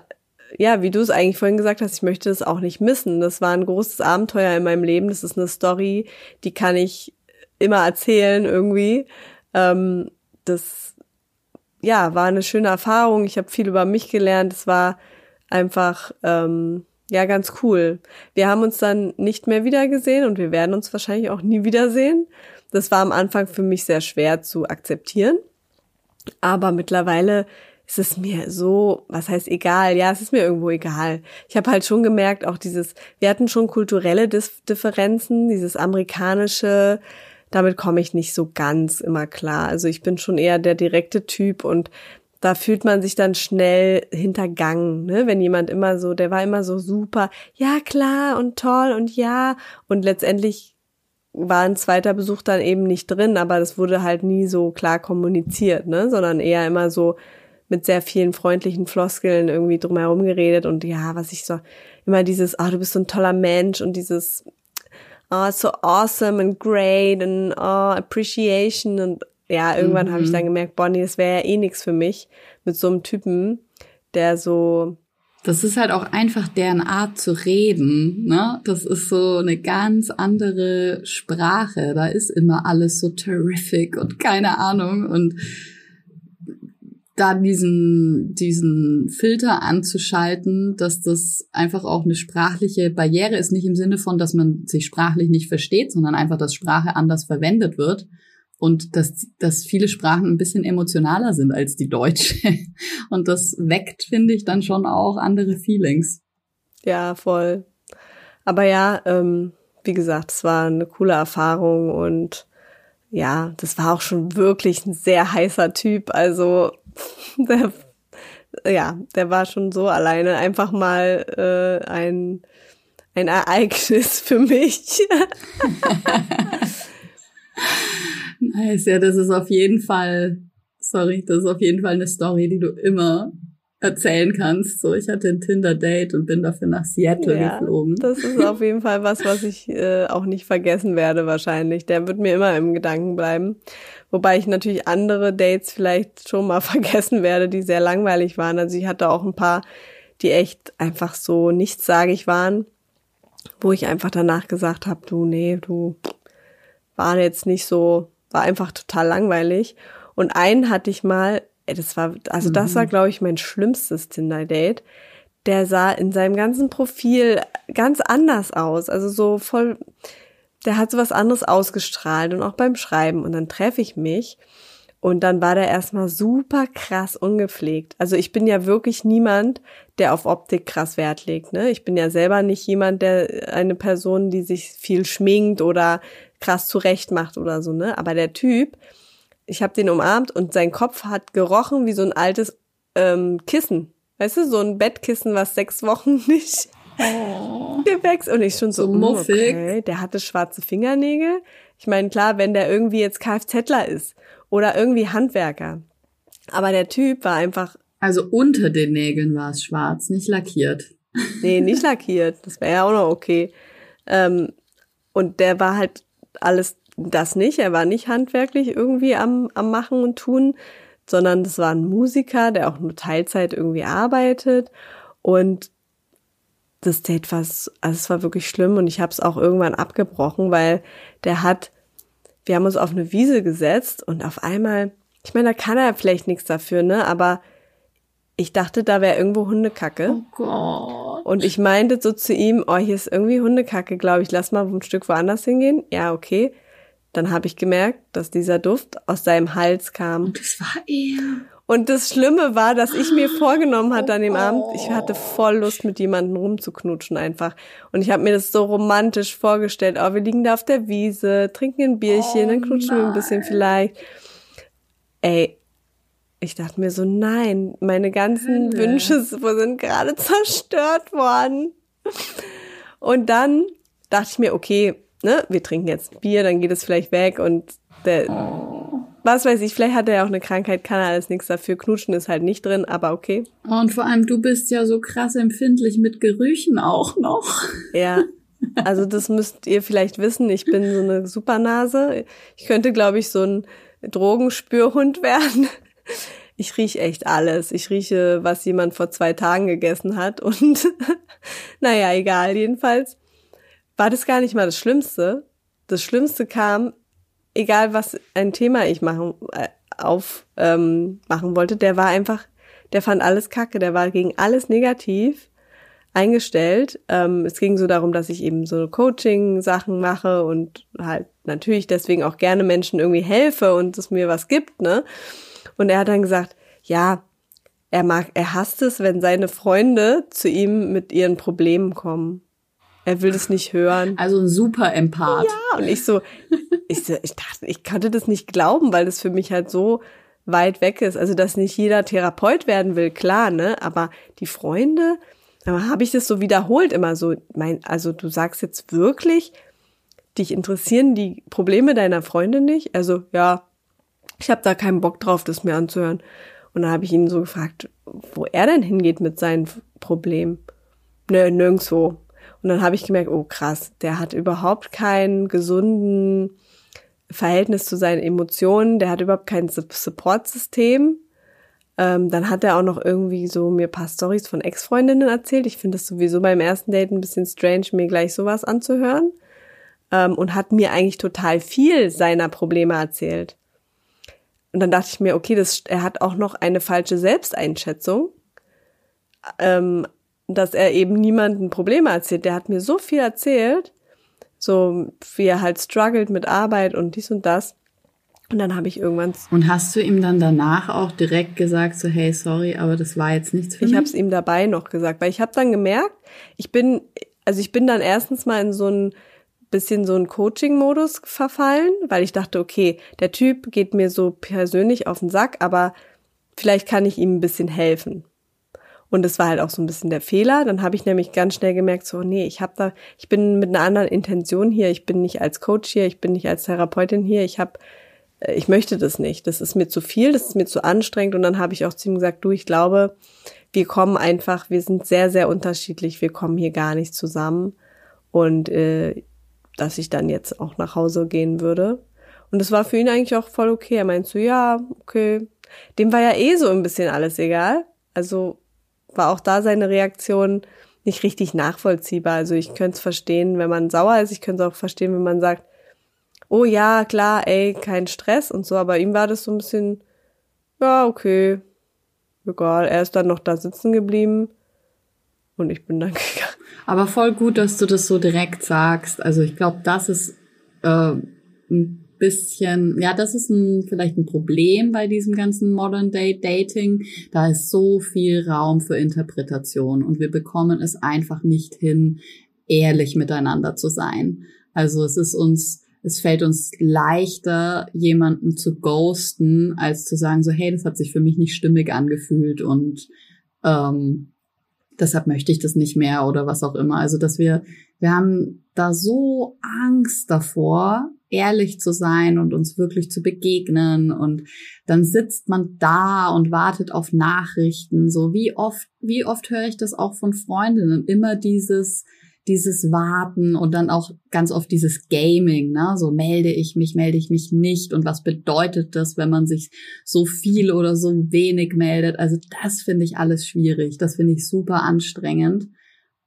ja, wie du es eigentlich vorhin gesagt hast, ich möchte es auch nicht missen. Das war ein großes Abenteuer in meinem Leben. Das ist eine Story, die kann ich immer erzählen irgendwie. Ähm, das ja war eine schöne Erfahrung. Ich habe viel über mich gelernt. Es war einfach ähm, ja ganz cool. Wir haben uns dann nicht mehr wiedergesehen und wir werden uns wahrscheinlich auch nie wiedersehen. Das war am Anfang für mich sehr schwer zu akzeptieren. Aber mittlerweile es ist mir so, was heißt egal? Ja, es ist mir irgendwo egal. Ich habe halt schon gemerkt, auch dieses, wir hatten schon kulturelle Differenzen, dieses amerikanische, damit komme ich nicht so ganz immer klar. Also ich bin schon eher der direkte Typ und da fühlt man sich dann schnell hintergangen, ne? Wenn jemand immer so, der war immer so super, ja klar und toll und ja und letztendlich war ein zweiter Besuch dann eben nicht drin, aber das wurde halt nie so klar kommuniziert, ne? Sondern eher immer so mit sehr vielen freundlichen Floskeln irgendwie drumherum geredet und ja, was ich so immer dieses, ah, oh, du bist so ein toller Mensch und dieses, oh, so awesome and great and oh, appreciation und ja, irgendwann mhm. habe ich dann gemerkt, Bonnie, es wäre ja eh nichts für mich mit so einem Typen, der so das ist halt auch einfach deren Art zu reden, ne? Das ist so eine ganz andere Sprache. Da ist immer alles so terrific und keine Ahnung und da diesen, diesen Filter anzuschalten, dass das einfach auch eine sprachliche Barriere ist, nicht im Sinne von, dass man sich sprachlich nicht versteht, sondern einfach, dass Sprache anders verwendet wird und dass, dass viele Sprachen ein bisschen emotionaler sind als die deutsche. Und das weckt, finde ich, dann schon auch andere Feelings. Ja, voll. Aber ja, ähm, wie gesagt, es war eine coole Erfahrung und ja, das war auch schon wirklich ein sehr heißer Typ. Also der, ja, der war schon so alleine einfach mal äh, ein, ein Ereignis für mich. nice, ja, das ist auf jeden Fall, sorry, das ist auf jeden Fall eine Story, die du immer erzählen kannst. So, ich hatte ein Tinder-Date und bin dafür nach Seattle ja, geflogen. Das ist auf jeden Fall was, was ich äh, auch nicht vergessen werde wahrscheinlich. Der wird mir immer im Gedanken bleiben. Wobei ich natürlich andere Dates vielleicht schon mal vergessen werde, die sehr langweilig waren. Also ich hatte auch ein paar, die echt einfach so nichtssagig waren, wo ich einfach danach gesagt habe, du, nee, du war jetzt nicht so, war einfach total langweilig. Und einen hatte ich mal, das war, also das war, mhm. glaube ich, mein schlimmstes Tinder-Date. Der sah in seinem ganzen Profil ganz anders aus. Also so voll, der hat so was anderes ausgestrahlt und auch beim Schreiben. Und dann treffe ich mich und dann war der erstmal super krass ungepflegt. Also ich bin ja wirklich niemand, der auf Optik krass Wert legt. Ne? Ich bin ja selber nicht jemand, der eine Person, die sich viel schminkt oder krass zurecht macht oder so. Ne? Aber der Typ, ich habe den umarmt und sein Kopf hat gerochen wie so ein altes ähm, Kissen. Weißt du, so ein Bettkissen, was sechs Wochen nicht oh. gewächst. Und ich schon so, so hm, muffig. Okay, der hatte schwarze Fingernägel. Ich meine, klar, wenn der irgendwie jetzt Kfzler ist oder irgendwie Handwerker. Aber der Typ war einfach. Also unter den Nägeln war es schwarz, nicht lackiert. Nee, nicht lackiert. Das wäre ja auch noch okay. Ähm, und der war halt alles das nicht. Er war nicht handwerklich irgendwie am, am Machen und Tun, sondern das war ein Musiker, der auch nur Teilzeit irgendwie arbeitet. Und das Date war, also es war wirklich schlimm und ich habe es auch irgendwann abgebrochen, weil der hat, wir haben uns auf eine Wiese gesetzt und auf einmal, ich meine, da kann er vielleicht nichts dafür, ne? Aber ich dachte, da wäre irgendwo Hundekacke. Oh Gott. Und ich meinte so zu ihm, oh, hier ist irgendwie Hundekacke, glaube ich, lass mal ein Stück woanders hingehen. Ja, okay. Dann habe ich gemerkt, dass dieser Duft aus seinem Hals kam. Und das war er. Und das Schlimme war, dass ich mir vorgenommen hatte an dem oh. Abend, ich hatte voll Lust, mit jemandem rumzuknutschen einfach. Und ich habe mir das so romantisch vorgestellt. Oh, wir liegen da auf der Wiese, trinken ein Bierchen, oh, dann knutschen nein. wir ein bisschen vielleicht. Ey, ich dachte mir so, nein, meine ganzen Hölle. Wünsche sind gerade zerstört worden. Und dann dachte ich mir, okay, ne, wir trinken jetzt Bier, dann geht es vielleicht weg und der, oh. Was weiß ich, vielleicht hat er ja auch eine Krankheit, kann er alles nichts dafür. Knutschen ist halt nicht drin, aber okay. Und vor allem, du bist ja so krass empfindlich mit Gerüchen auch noch. Ja. Also das müsst ihr vielleicht wissen. Ich bin so eine Supernase. Ich könnte, glaube ich, so ein Drogenspürhund werden. Ich rieche echt alles. Ich rieche, was jemand vor zwei Tagen gegessen hat. Und naja, egal. Jedenfalls war das gar nicht mal das Schlimmste. Das Schlimmste kam, egal was ein Thema ich machen, äh, auf ähm, machen wollte, der war einfach, der fand alles kacke, der war gegen alles negativ eingestellt. Ähm, es ging so darum, dass ich eben so Coaching-Sachen mache und halt natürlich deswegen auch gerne Menschen irgendwie helfe und es mir was gibt, ne? Und er hat dann gesagt, ja, er mag, er hasst es, wenn seine Freunde zu ihm mit ihren Problemen kommen. Er will das nicht hören. Also ein super Empath. Ja, und ich so, ich, so, ich dachte, ich konnte das nicht glauben, weil das für mich halt so weit weg ist. Also, dass nicht jeder Therapeut werden will, klar, ne? Aber die Freunde, aber habe ich das so wiederholt immer so, mein, also du sagst jetzt wirklich, dich interessieren die Probleme deiner Freunde nicht? Also, ja, ich habe da keinen Bock drauf, das mir anzuhören. Und dann habe ich ihn so gefragt, wo er denn hingeht mit seinen Problemen. Nö, nirgendwo. Und dann habe ich gemerkt, oh krass, der hat überhaupt keinen gesunden Verhältnis zu seinen Emotionen, der hat überhaupt kein Supportsystem. Ähm, dann hat er auch noch irgendwie so mir paar Stories von Ex-Freundinnen erzählt. Ich finde es sowieso beim ersten Date ein bisschen strange, mir gleich sowas anzuhören. Ähm, und hat mir eigentlich total viel seiner Probleme erzählt. Und dann dachte ich mir, okay, das, er hat auch noch eine falsche Selbsteinschätzung. Ähm, dass er eben niemanden Probleme erzählt. Der hat mir so viel erzählt, so wie er halt struggelt mit Arbeit und dies und das. Und dann habe ich irgendwann. Und hast du ihm dann danach auch direkt gesagt, so hey, sorry, aber das war jetzt nichts für ich mich? Ich habe es ihm dabei noch gesagt, weil ich habe dann gemerkt, ich bin, also ich bin dann erstens mal in so ein bisschen so ein Coaching-Modus verfallen, weil ich dachte, okay, der Typ geht mir so persönlich auf den Sack, aber vielleicht kann ich ihm ein bisschen helfen. Und das war halt auch so ein bisschen der Fehler. Dann habe ich nämlich ganz schnell gemerkt, so, nee, ich habe da, ich bin mit einer anderen Intention hier, ich bin nicht als Coach hier, ich bin nicht als Therapeutin hier, ich habe, äh, ich möchte das nicht. Das ist mir zu viel, das ist mir zu anstrengend. Und dann habe ich auch zu ihm gesagt, du, ich glaube, wir kommen einfach, wir sind sehr, sehr unterschiedlich, wir kommen hier gar nicht zusammen. Und äh, dass ich dann jetzt auch nach Hause gehen würde. Und das war für ihn eigentlich auch voll okay. Er meint so, ja, okay. Dem war ja eh so ein bisschen alles egal. Also war auch da seine Reaktion nicht richtig nachvollziehbar. Also ich könnte es verstehen, wenn man sauer ist. Ich könnte es auch verstehen, wenn man sagt, oh ja, klar, ey, kein Stress und so. Aber ihm war das so ein bisschen, ja, okay, egal. Er ist dann noch da sitzen geblieben und ich bin dann gegangen. Aber voll gut, dass du das so direkt sagst. Also ich glaube, das ist äh, ein bisschen, ja, das ist ein, vielleicht ein Problem bei diesem ganzen Modern Day Dating. Da ist so viel Raum für Interpretation und wir bekommen es einfach nicht hin, ehrlich miteinander zu sein. Also es ist uns, es fällt uns leichter, jemanden zu ghosten, als zu sagen so, hey, das hat sich für mich nicht stimmig angefühlt und ähm, deshalb möchte ich das nicht mehr oder was auch immer. Also dass wir, wir haben da so Angst davor, ehrlich zu sein und uns wirklich zu begegnen und dann sitzt man da und wartet auf Nachrichten. So wie oft, wie oft höre ich das auch von Freundinnen? Immer dieses, dieses Warten und dann auch ganz oft dieses Gaming, ne? So melde ich mich, melde ich mich nicht und was bedeutet das, wenn man sich so viel oder so wenig meldet? Also das finde ich alles schwierig. Das finde ich super anstrengend.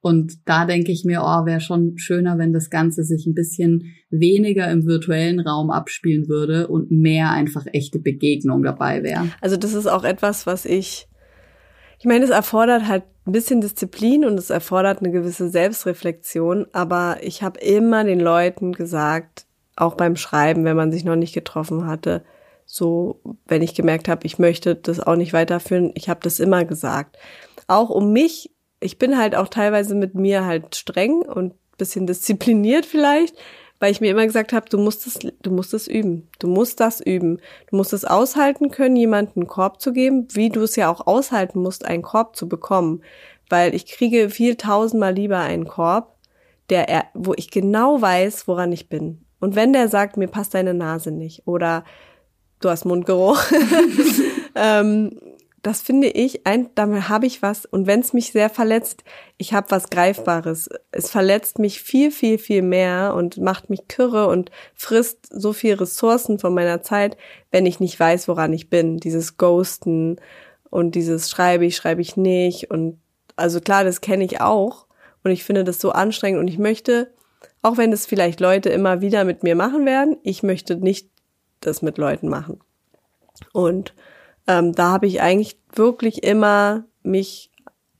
Und da denke ich mir, oh, wäre schon schöner, wenn das Ganze sich ein bisschen weniger im virtuellen Raum abspielen würde und mehr einfach echte Begegnung dabei wäre. Also das ist auch etwas, was ich, ich meine, es erfordert halt ein bisschen Disziplin und es erfordert eine gewisse Selbstreflexion, aber ich habe immer den Leuten gesagt, auch beim Schreiben, wenn man sich noch nicht getroffen hatte, so, wenn ich gemerkt habe, ich möchte das auch nicht weiterführen, ich habe das immer gesagt. Auch um mich ich bin halt auch teilweise mit mir halt streng und bisschen diszipliniert vielleicht, weil ich mir immer gesagt habe, du musst es, du musst es üben, du musst das üben, du musst es aushalten können, jemanden einen Korb zu geben, wie du es ja auch aushalten musst, einen Korb zu bekommen, weil ich kriege viel tausendmal lieber einen Korb, der, wo ich genau weiß, woran ich bin. Und wenn der sagt, mir passt deine Nase nicht oder du hast Mundgeruch, ähm, das finde ich, ein, damit habe ich was. Und wenn es mich sehr verletzt, ich habe was Greifbares. Es verletzt mich viel, viel, viel mehr und macht mich kürre und frisst so viel Ressourcen von meiner Zeit, wenn ich nicht weiß, woran ich bin. Dieses Ghosten und dieses schreibe ich, schreibe ich nicht. Und also klar, das kenne ich auch. Und ich finde das so anstrengend. Und ich möchte, auch wenn es vielleicht Leute immer wieder mit mir machen werden, ich möchte nicht das mit Leuten machen. Und ähm, da habe ich eigentlich wirklich immer mich,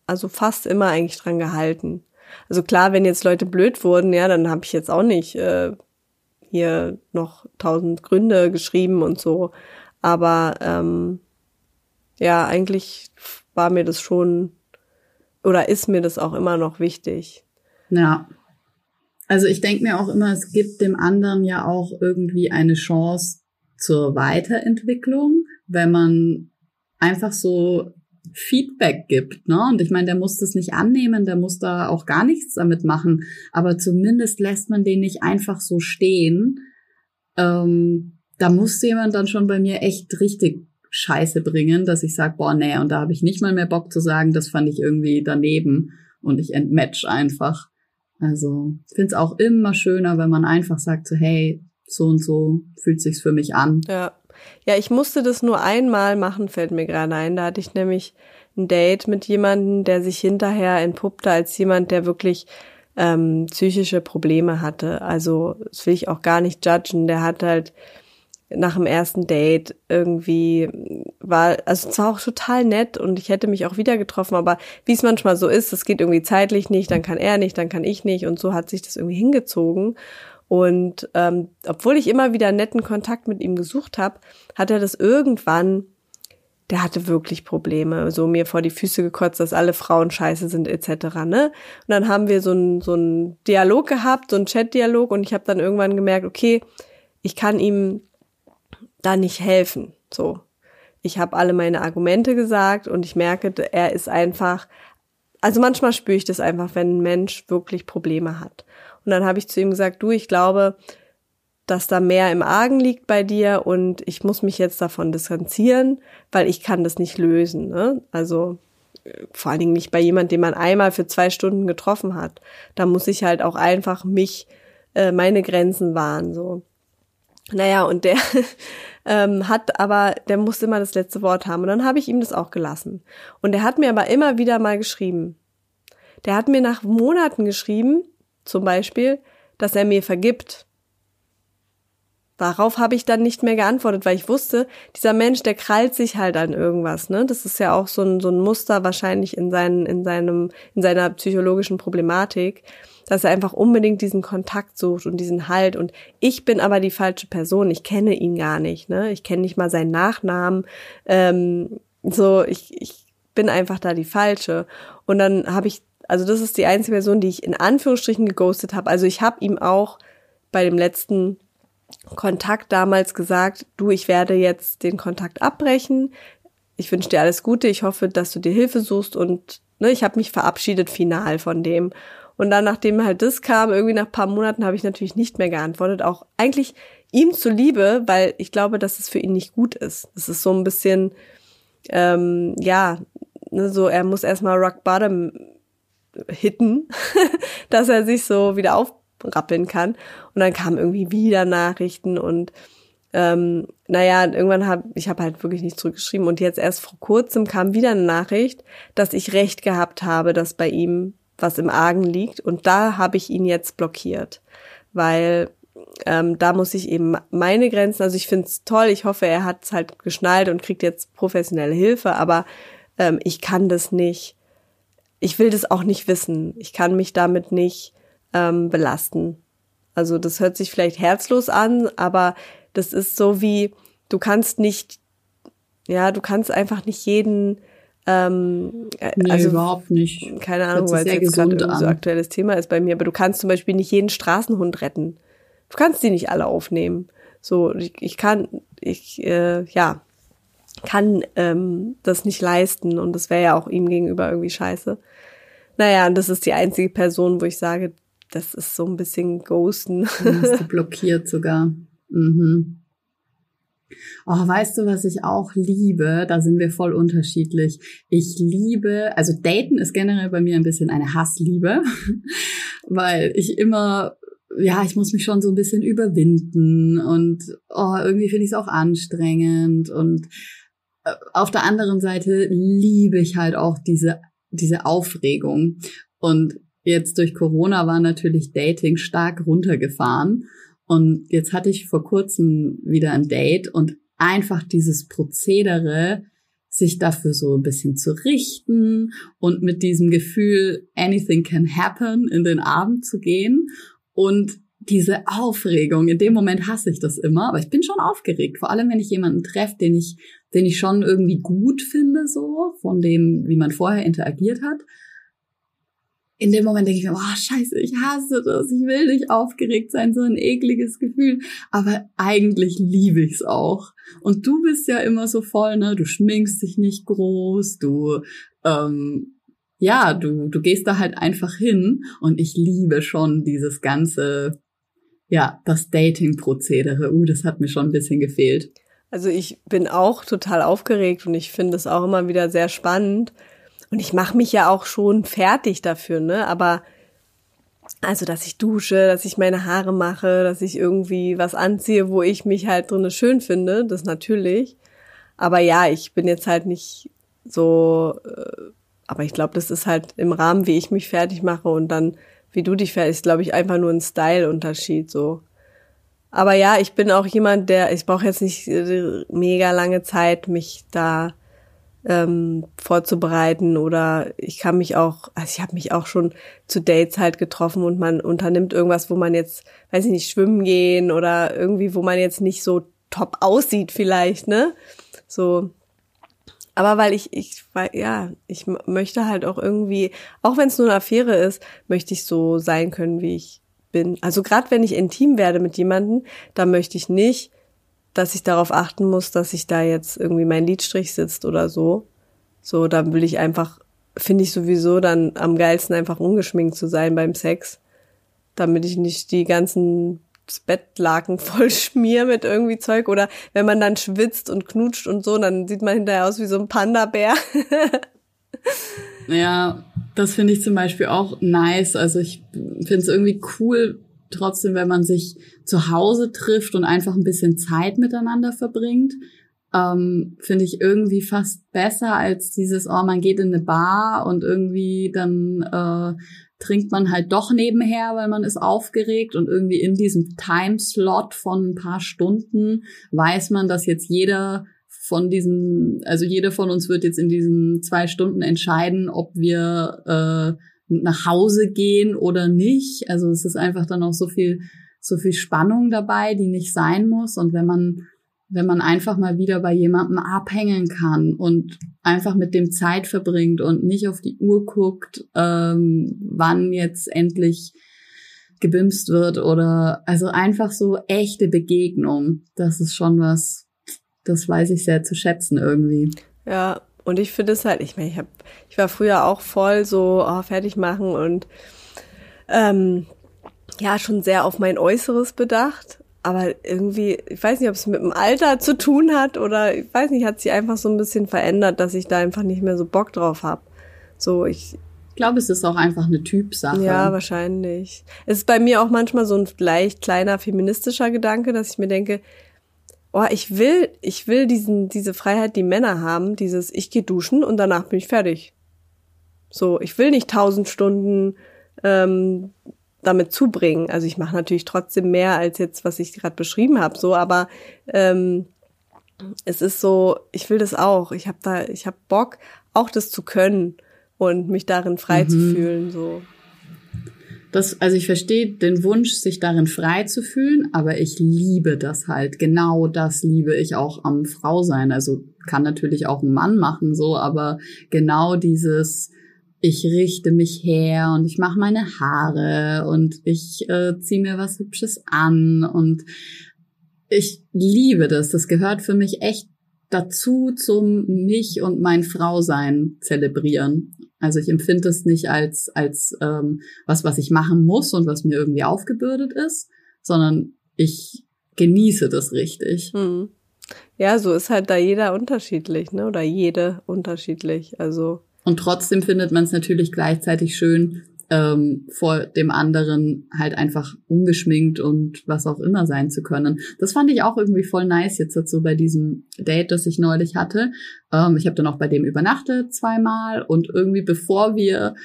also fast immer eigentlich dran gehalten. Also klar, wenn jetzt Leute blöd wurden, ja, dann habe ich jetzt auch nicht äh, hier noch tausend Gründe geschrieben und so. Aber ähm, ja, eigentlich war mir das schon oder ist mir das auch immer noch wichtig. Ja. Also ich denke mir auch immer, es gibt dem anderen ja auch irgendwie eine Chance zur Weiterentwicklung, wenn man einfach so Feedback gibt, ne? Und ich meine, der muss das nicht annehmen, der muss da auch gar nichts damit machen, aber zumindest lässt man den nicht einfach so stehen. Ähm, da muss jemand dann schon bei mir echt richtig Scheiße bringen, dass ich sage, boah, nee, und da habe ich nicht mal mehr Bock zu sagen, das fand ich irgendwie daneben und ich entmatch einfach. Also ich finde es auch immer schöner, wenn man einfach sagt so, hey, so und so fühlt sich's für mich an. Ja. Ja, ich musste das nur einmal machen, fällt mir gerade ein. Da hatte ich nämlich ein Date mit jemandem, der sich hinterher entpuppte als jemand, der wirklich ähm, psychische Probleme hatte. Also das will ich auch gar nicht judgen. Der hat halt nach dem ersten Date irgendwie war, also es war auch total nett und ich hätte mich auch wieder getroffen, aber wie es manchmal so ist, es geht irgendwie zeitlich nicht, dann kann er nicht, dann kann ich nicht und so hat sich das irgendwie hingezogen. Und ähm, obwohl ich immer wieder netten Kontakt mit ihm gesucht habe, hat er das irgendwann, der hatte wirklich Probleme, so mir vor die Füße gekotzt, dass alle Frauen scheiße sind etc. Ne? Und dann haben wir so einen so einen Dialog gehabt, so einen Chat-Dialog und ich habe dann irgendwann gemerkt, okay, ich kann ihm da nicht helfen. So, ich habe alle meine Argumente gesagt und ich merke, er ist einfach, also manchmal spüre ich das einfach, wenn ein Mensch wirklich Probleme hat. Und dann habe ich zu ihm gesagt, du, ich glaube, dass da mehr im Argen liegt bei dir und ich muss mich jetzt davon distanzieren, weil ich kann das nicht lösen. Ne? Also vor allen Dingen nicht bei jemand, den man einmal für zwei Stunden getroffen hat. Da muss ich halt auch einfach mich, äh, meine Grenzen wahren. So. Naja, und der ähm, hat aber, der musste immer das letzte Wort haben. Und dann habe ich ihm das auch gelassen. Und er hat mir aber immer wieder mal geschrieben. Der hat mir nach Monaten geschrieben, zum Beispiel, dass er mir vergibt. Darauf habe ich dann nicht mehr geantwortet, weil ich wusste, dieser Mensch, der krallt sich halt an irgendwas, ne? Das ist ja auch so ein, so ein Muster wahrscheinlich in seinen, in seinem, in seiner psychologischen Problematik dass er einfach unbedingt diesen Kontakt sucht und diesen Halt. Und ich bin aber die falsche Person. Ich kenne ihn gar nicht. Ne? Ich kenne nicht mal seinen Nachnamen. Ähm, so, ich, ich bin einfach da die falsche. Und dann habe ich, also das ist die einzige Person, die ich in Anführungsstrichen geghostet habe. Also ich habe ihm auch bei dem letzten Kontakt damals gesagt, du, ich werde jetzt den Kontakt abbrechen. Ich wünsche dir alles Gute. Ich hoffe, dass du dir Hilfe suchst und ne, ich habe mich verabschiedet final von dem. Und dann, nachdem halt das kam, irgendwie nach paar Monaten habe ich natürlich nicht mehr geantwortet. Auch eigentlich ihm zuliebe, weil ich glaube, dass es für ihn nicht gut ist. Es ist so ein bisschen, ähm, ja, ne, so er muss erstmal Rock Bottom hitten, dass er sich so wieder aufrappeln kann. Und dann kamen irgendwie wieder Nachrichten und ähm, naja, irgendwann habe ich habe halt wirklich nicht zurückgeschrieben und jetzt erst vor kurzem kam wieder eine Nachricht, dass ich recht gehabt habe, dass bei ihm was im Argen liegt. Und da habe ich ihn jetzt blockiert, weil ähm, da muss ich eben meine Grenzen, also ich finde es toll, ich hoffe, er hat es halt geschnallt und kriegt jetzt professionelle Hilfe, aber ähm, ich kann das nicht, ich will das auch nicht wissen. Ich kann mich damit nicht ähm, belasten. Also das hört sich vielleicht herzlos an, aber das ist so wie, du kannst nicht, ja, du kannst einfach nicht jeden ähm, äh, nee, also, überhaupt nicht. Keine Ahnung, weil es jetzt gerade so aktuelles Thema ist bei mir, aber du kannst zum Beispiel nicht jeden Straßenhund retten. Du kannst die nicht alle aufnehmen. So, ich, ich kann, ich, äh, ja, kann ähm, das nicht leisten und das wäre ja auch ihm gegenüber irgendwie scheiße. Naja, und das ist die einzige Person, wo ich sage, das ist so ein bisschen Ghosten. Hast du blockiert sogar. Mhm. Oh, weißt du, was ich auch liebe? Da sind wir voll unterschiedlich. Ich liebe, also Daten ist generell bei mir ein bisschen eine Hassliebe, weil ich immer, ja, ich muss mich schon so ein bisschen überwinden und oh, irgendwie finde ich es auch anstrengend und auf der anderen Seite liebe ich halt auch diese, diese Aufregung und jetzt durch Corona war natürlich Dating stark runtergefahren. Und jetzt hatte ich vor kurzem wieder ein Date und einfach dieses Prozedere, sich dafür so ein bisschen zu richten und mit diesem Gefühl, anything can happen, in den Abend zu gehen. Und diese Aufregung, in dem Moment hasse ich das immer, aber ich bin schon aufgeregt, vor allem wenn ich jemanden treffe, den ich, den ich schon irgendwie gut finde, so, von dem, wie man vorher interagiert hat. In dem Moment denke ich mir, oh, scheiße, ich hasse das, ich will nicht aufgeregt sein, so ein ekliges Gefühl. Aber eigentlich liebe ich es auch. Und du bist ja immer so voll, ne? Du schminkst dich nicht groß, du ähm, ja, du, du gehst da halt einfach hin und ich liebe schon dieses ganze ja, das Dating-Prozedere, uh, das hat mir schon ein bisschen gefehlt. Also ich bin auch total aufgeregt und ich finde es auch immer wieder sehr spannend. Und ich mache mich ja auch schon fertig dafür, ne? Aber also, dass ich dusche, dass ich meine Haare mache, dass ich irgendwie was anziehe, wo ich mich halt drinne schön finde, das natürlich. Aber ja, ich bin jetzt halt nicht so, äh, aber ich glaube, das ist halt im Rahmen, wie ich mich fertig mache und dann wie du dich verhältst, glaube ich, einfach nur ein Style-Unterschied so. Aber ja, ich bin auch jemand, der, ich brauche jetzt nicht äh, mega lange Zeit, mich da ähm, vorzubereiten oder ich kann mich auch, also ich habe mich auch schon zu Dates halt getroffen und man unternimmt irgendwas, wo man jetzt, weiß ich nicht, schwimmen gehen oder irgendwie, wo man jetzt nicht so top aussieht vielleicht, ne? So, aber weil ich, ich, weil, ja, ich möchte halt auch irgendwie, auch wenn es nur eine Affäre ist, möchte ich so sein können, wie ich bin. Also gerade wenn ich intim werde mit jemandem, da möchte ich nicht, dass ich darauf achten muss, dass ich da jetzt irgendwie mein Lidstrich sitzt oder so. So, da will ich einfach, finde ich sowieso dann am geilsten einfach ungeschminkt zu sein beim Sex, damit ich nicht die ganzen Bettlaken voll schmier mit irgendwie Zeug oder wenn man dann schwitzt und knutscht und so, dann sieht man hinterher aus wie so ein Panda-Bär. ja, das finde ich zum Beispiel auch nice. Also ich finde es irgendwie cool, trotzdem, wenn man sich zu Hause trifft und einfach ein bisschen Zeit miteinander verbringt. Ähm, finde ich irgendwie fast besser als dieses, oh, man geht in eine Bar und irgendwie dann äh, trinkt man halt doch nebenher, weil man ist aufgeregt und irgendwie in diesem Timeslot von ein paar Stunden weiß man, dass jetzt jeder von diesen, also jeder von uns wird jetzt in diesen zwei Stunden entscheiden, ob wir äh, nach Hause gehen oder nicht. Also es ist einfach dann auch so viel, so viel Spannung dabei, die nicht sein muss. Und wenn man wenn man einfach mal wieder bei jemandem abhängen kann und einfach mit dem Zeit verbringt und nicht auf die Uhr guckt, ähm, wann jetzt endlich gebimst wird oder also einfach so echte Begegnung. Das ist schon was, das weiß ich sehr zu schätzen irgendwie. Ja, und ich finde es halt, ich meine, ich habe, ich war früher auch voll so oh, fertig machen und ähm, ja schon sehr auf mein Äußeres bedacht aber irgendwie, ich weiß nicht, ob es mit dem Alter zu tun hat oder ich weiß nicht, hat sich einfach so ein bisschen verändert, dass ich da einfach nicht mehr so Bock drauf habe. So, ich, ich glaube, es ist auch einfach eine Typsache. Ja, wahrscheinlich. Es ist bei mir auch manchmal so ein leicht kleiner feministischer Gedanke, dass ich mir denke, oh, ich will, ich will diesen, diese Freiheit, die Männer haben, dieses, ich gehe duschen und danach bin ich fertig. So, ich will nicht tausend Stunden ähm, damit zubringen. Also ich mache natürlich trotzdem mehr als jetzt, was ich gerade beschrieben habe, so, aber ähm, es ist so, ich will das auch. Ich habe da, ich habe Bock, auch das zu können und mich darin frei mhm. zu fühlen. So. Das, also ich verstehe den Wunsch, sich darin frei zu fühlen, aber ich liebe das halt. Genau das liebe ich auch am Frau sein. Also kann natürlich auch ein Mann machen, so, aber genau dieses, ich richte mich her und ich mache meine Haare und ich äh, ziehe mir was Hübsches an und ich liebe das. Das gehört für mich echt dazu zum mich und mein Frausein zelebrieren. Also ich empfinde es nicht als als ähm, was, was ich machen muss und was mir irgendwie aufgebürdet ist, sondern ich genieße das richtig. Hm. Ja, so ist halt da jeder unterschiedlich, ne? Oder jede unterschiedlich. Also und trotzdem findet man es natürlich gleichzeitig schön, ähm, vor dem anderen halt einfach ungeschminkt und was auch immer sein zu können. Das fand ich auch irgendwie voll nice jetzt dazu bei diesem Date, das ich neulich hatte. Ähm, ich habe dann auch bei dem übernachtet zweimal und irgendwie bevor wir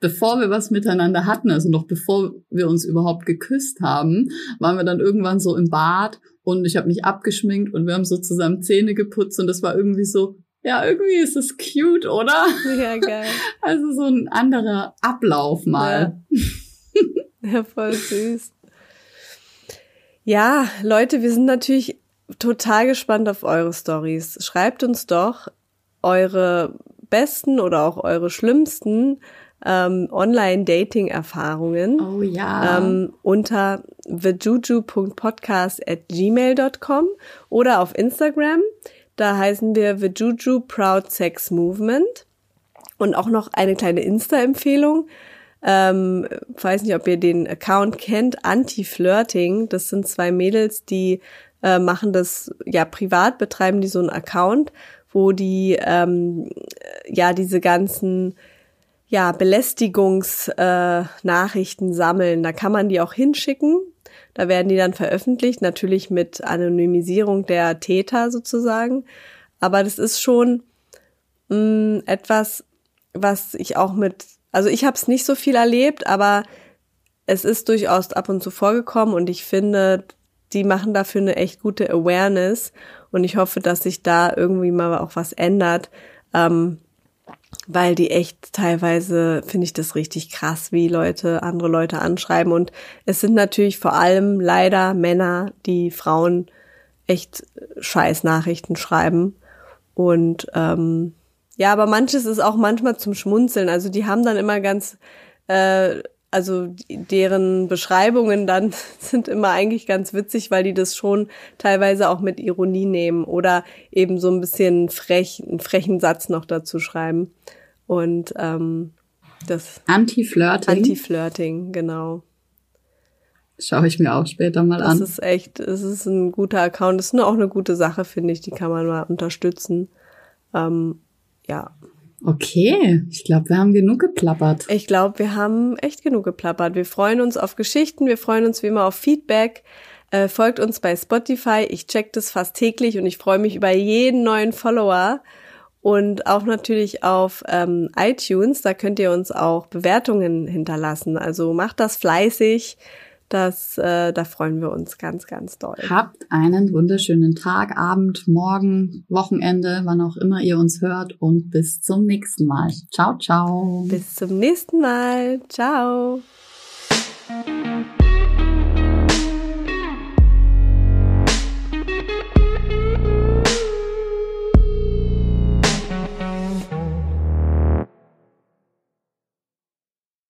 bevor wir was miteinander hatten, also noch bevor wir uns überhaupt geküsst haben, waren wir dann irgendwann so im Bad und ich habe mich abgeschminkt und wir haben so zusammen Zähne geputzt und das war irgendwie so, ja, irgendwie ist es cute, oder? Ja, geil. Also so ein anderer Ablauf mal. Ja, ja voll süß. Ja, Leute, wir sind natürlich total gespannt auf eure Stories. Schreibt uns doch eure besten oder auch eure schlimmsten ähm, Online-Dating-Erfahrungen. Oh ja. Ähm, unter thejuju.podcast at gmail.com oder auf Instagram. Da heißen wir The Juju Proud Sex Movement. Und auch noch eine kleine Insta-Empfehlung. Ähm, weiß nicht, ob ihr den Account kennt, Anti-Flirting. Das sind zwei Mädels, die äh, machen das, ja, privat betreiben die so einen Account, wo die, ähm, ja, diese ganzen, ja, Belästigungsnachrichten äh, sammeln. Da kann man die auch hinschicken. Da werden die dann veröffentlicht, natürlich mit Anonymisierung der Täter sozusagen. Aber das ist schon mh, mm, etwas, was ich auch mit, also ich habe es nicht so viel erlebt, aber es ist durchaus ab und zu vorgekommen und ich finde, die machen dafür eine echt gute Awareness und ich hoffe, dass sich da irgendwie mal auch was ändert, ähm, weil die echt teilweise finde ich das richtig krass, wie Leute andere Leute anschreiben und es sind natürlich vor allem leider Männer, die Frauen echt scheiß Nachrichten schreiben und ähm, ja, aber manches ist auch manchmal zum Schmunzeln. Also die haben dann immer ganz, äh, also deren Beschreibungen dann sind immer eigentlich ganz witzig, weil die das schon teilweise auch mit Ironie nehmen oder eben so ein bisschen frech, einen frechen Satz noch dazu schreiben. Und ähm, das Anti-Flirting. Anti-Flirting, genau. Schaue ich mir auch später mal das an. Das ist echt, es ist ein guter Account. Das ist nur auch eine gute Sache, finde ich. Die kann man mal unterstützen. Ähm, ja. Okay, ich glaube, wir haben genug geplappert. Ich glaube, wir haben echt genug geplappert. Wir freuen uns auf Geschichten, wir freuen uns wie immer auf Feedback. Äh, folgt uns bei Spotify. Ich check das fast täglich und ich freue mich über jeden neuen Follower. Und auch natürlich auf ähm, iTunes, da könnt ihr uns auch Bewertungen hinterlassen. Also macht das fleißig. Das, äh, da freuen wir uns ganz, ganz doll. Habt einen wunderschönen Tag, Abend, Morgen, Wochenende, wann auch immer ihr uns hört und bis zum nächsten Mal. Ciao, ciao. Bis zum nächsten Mal. Ciao.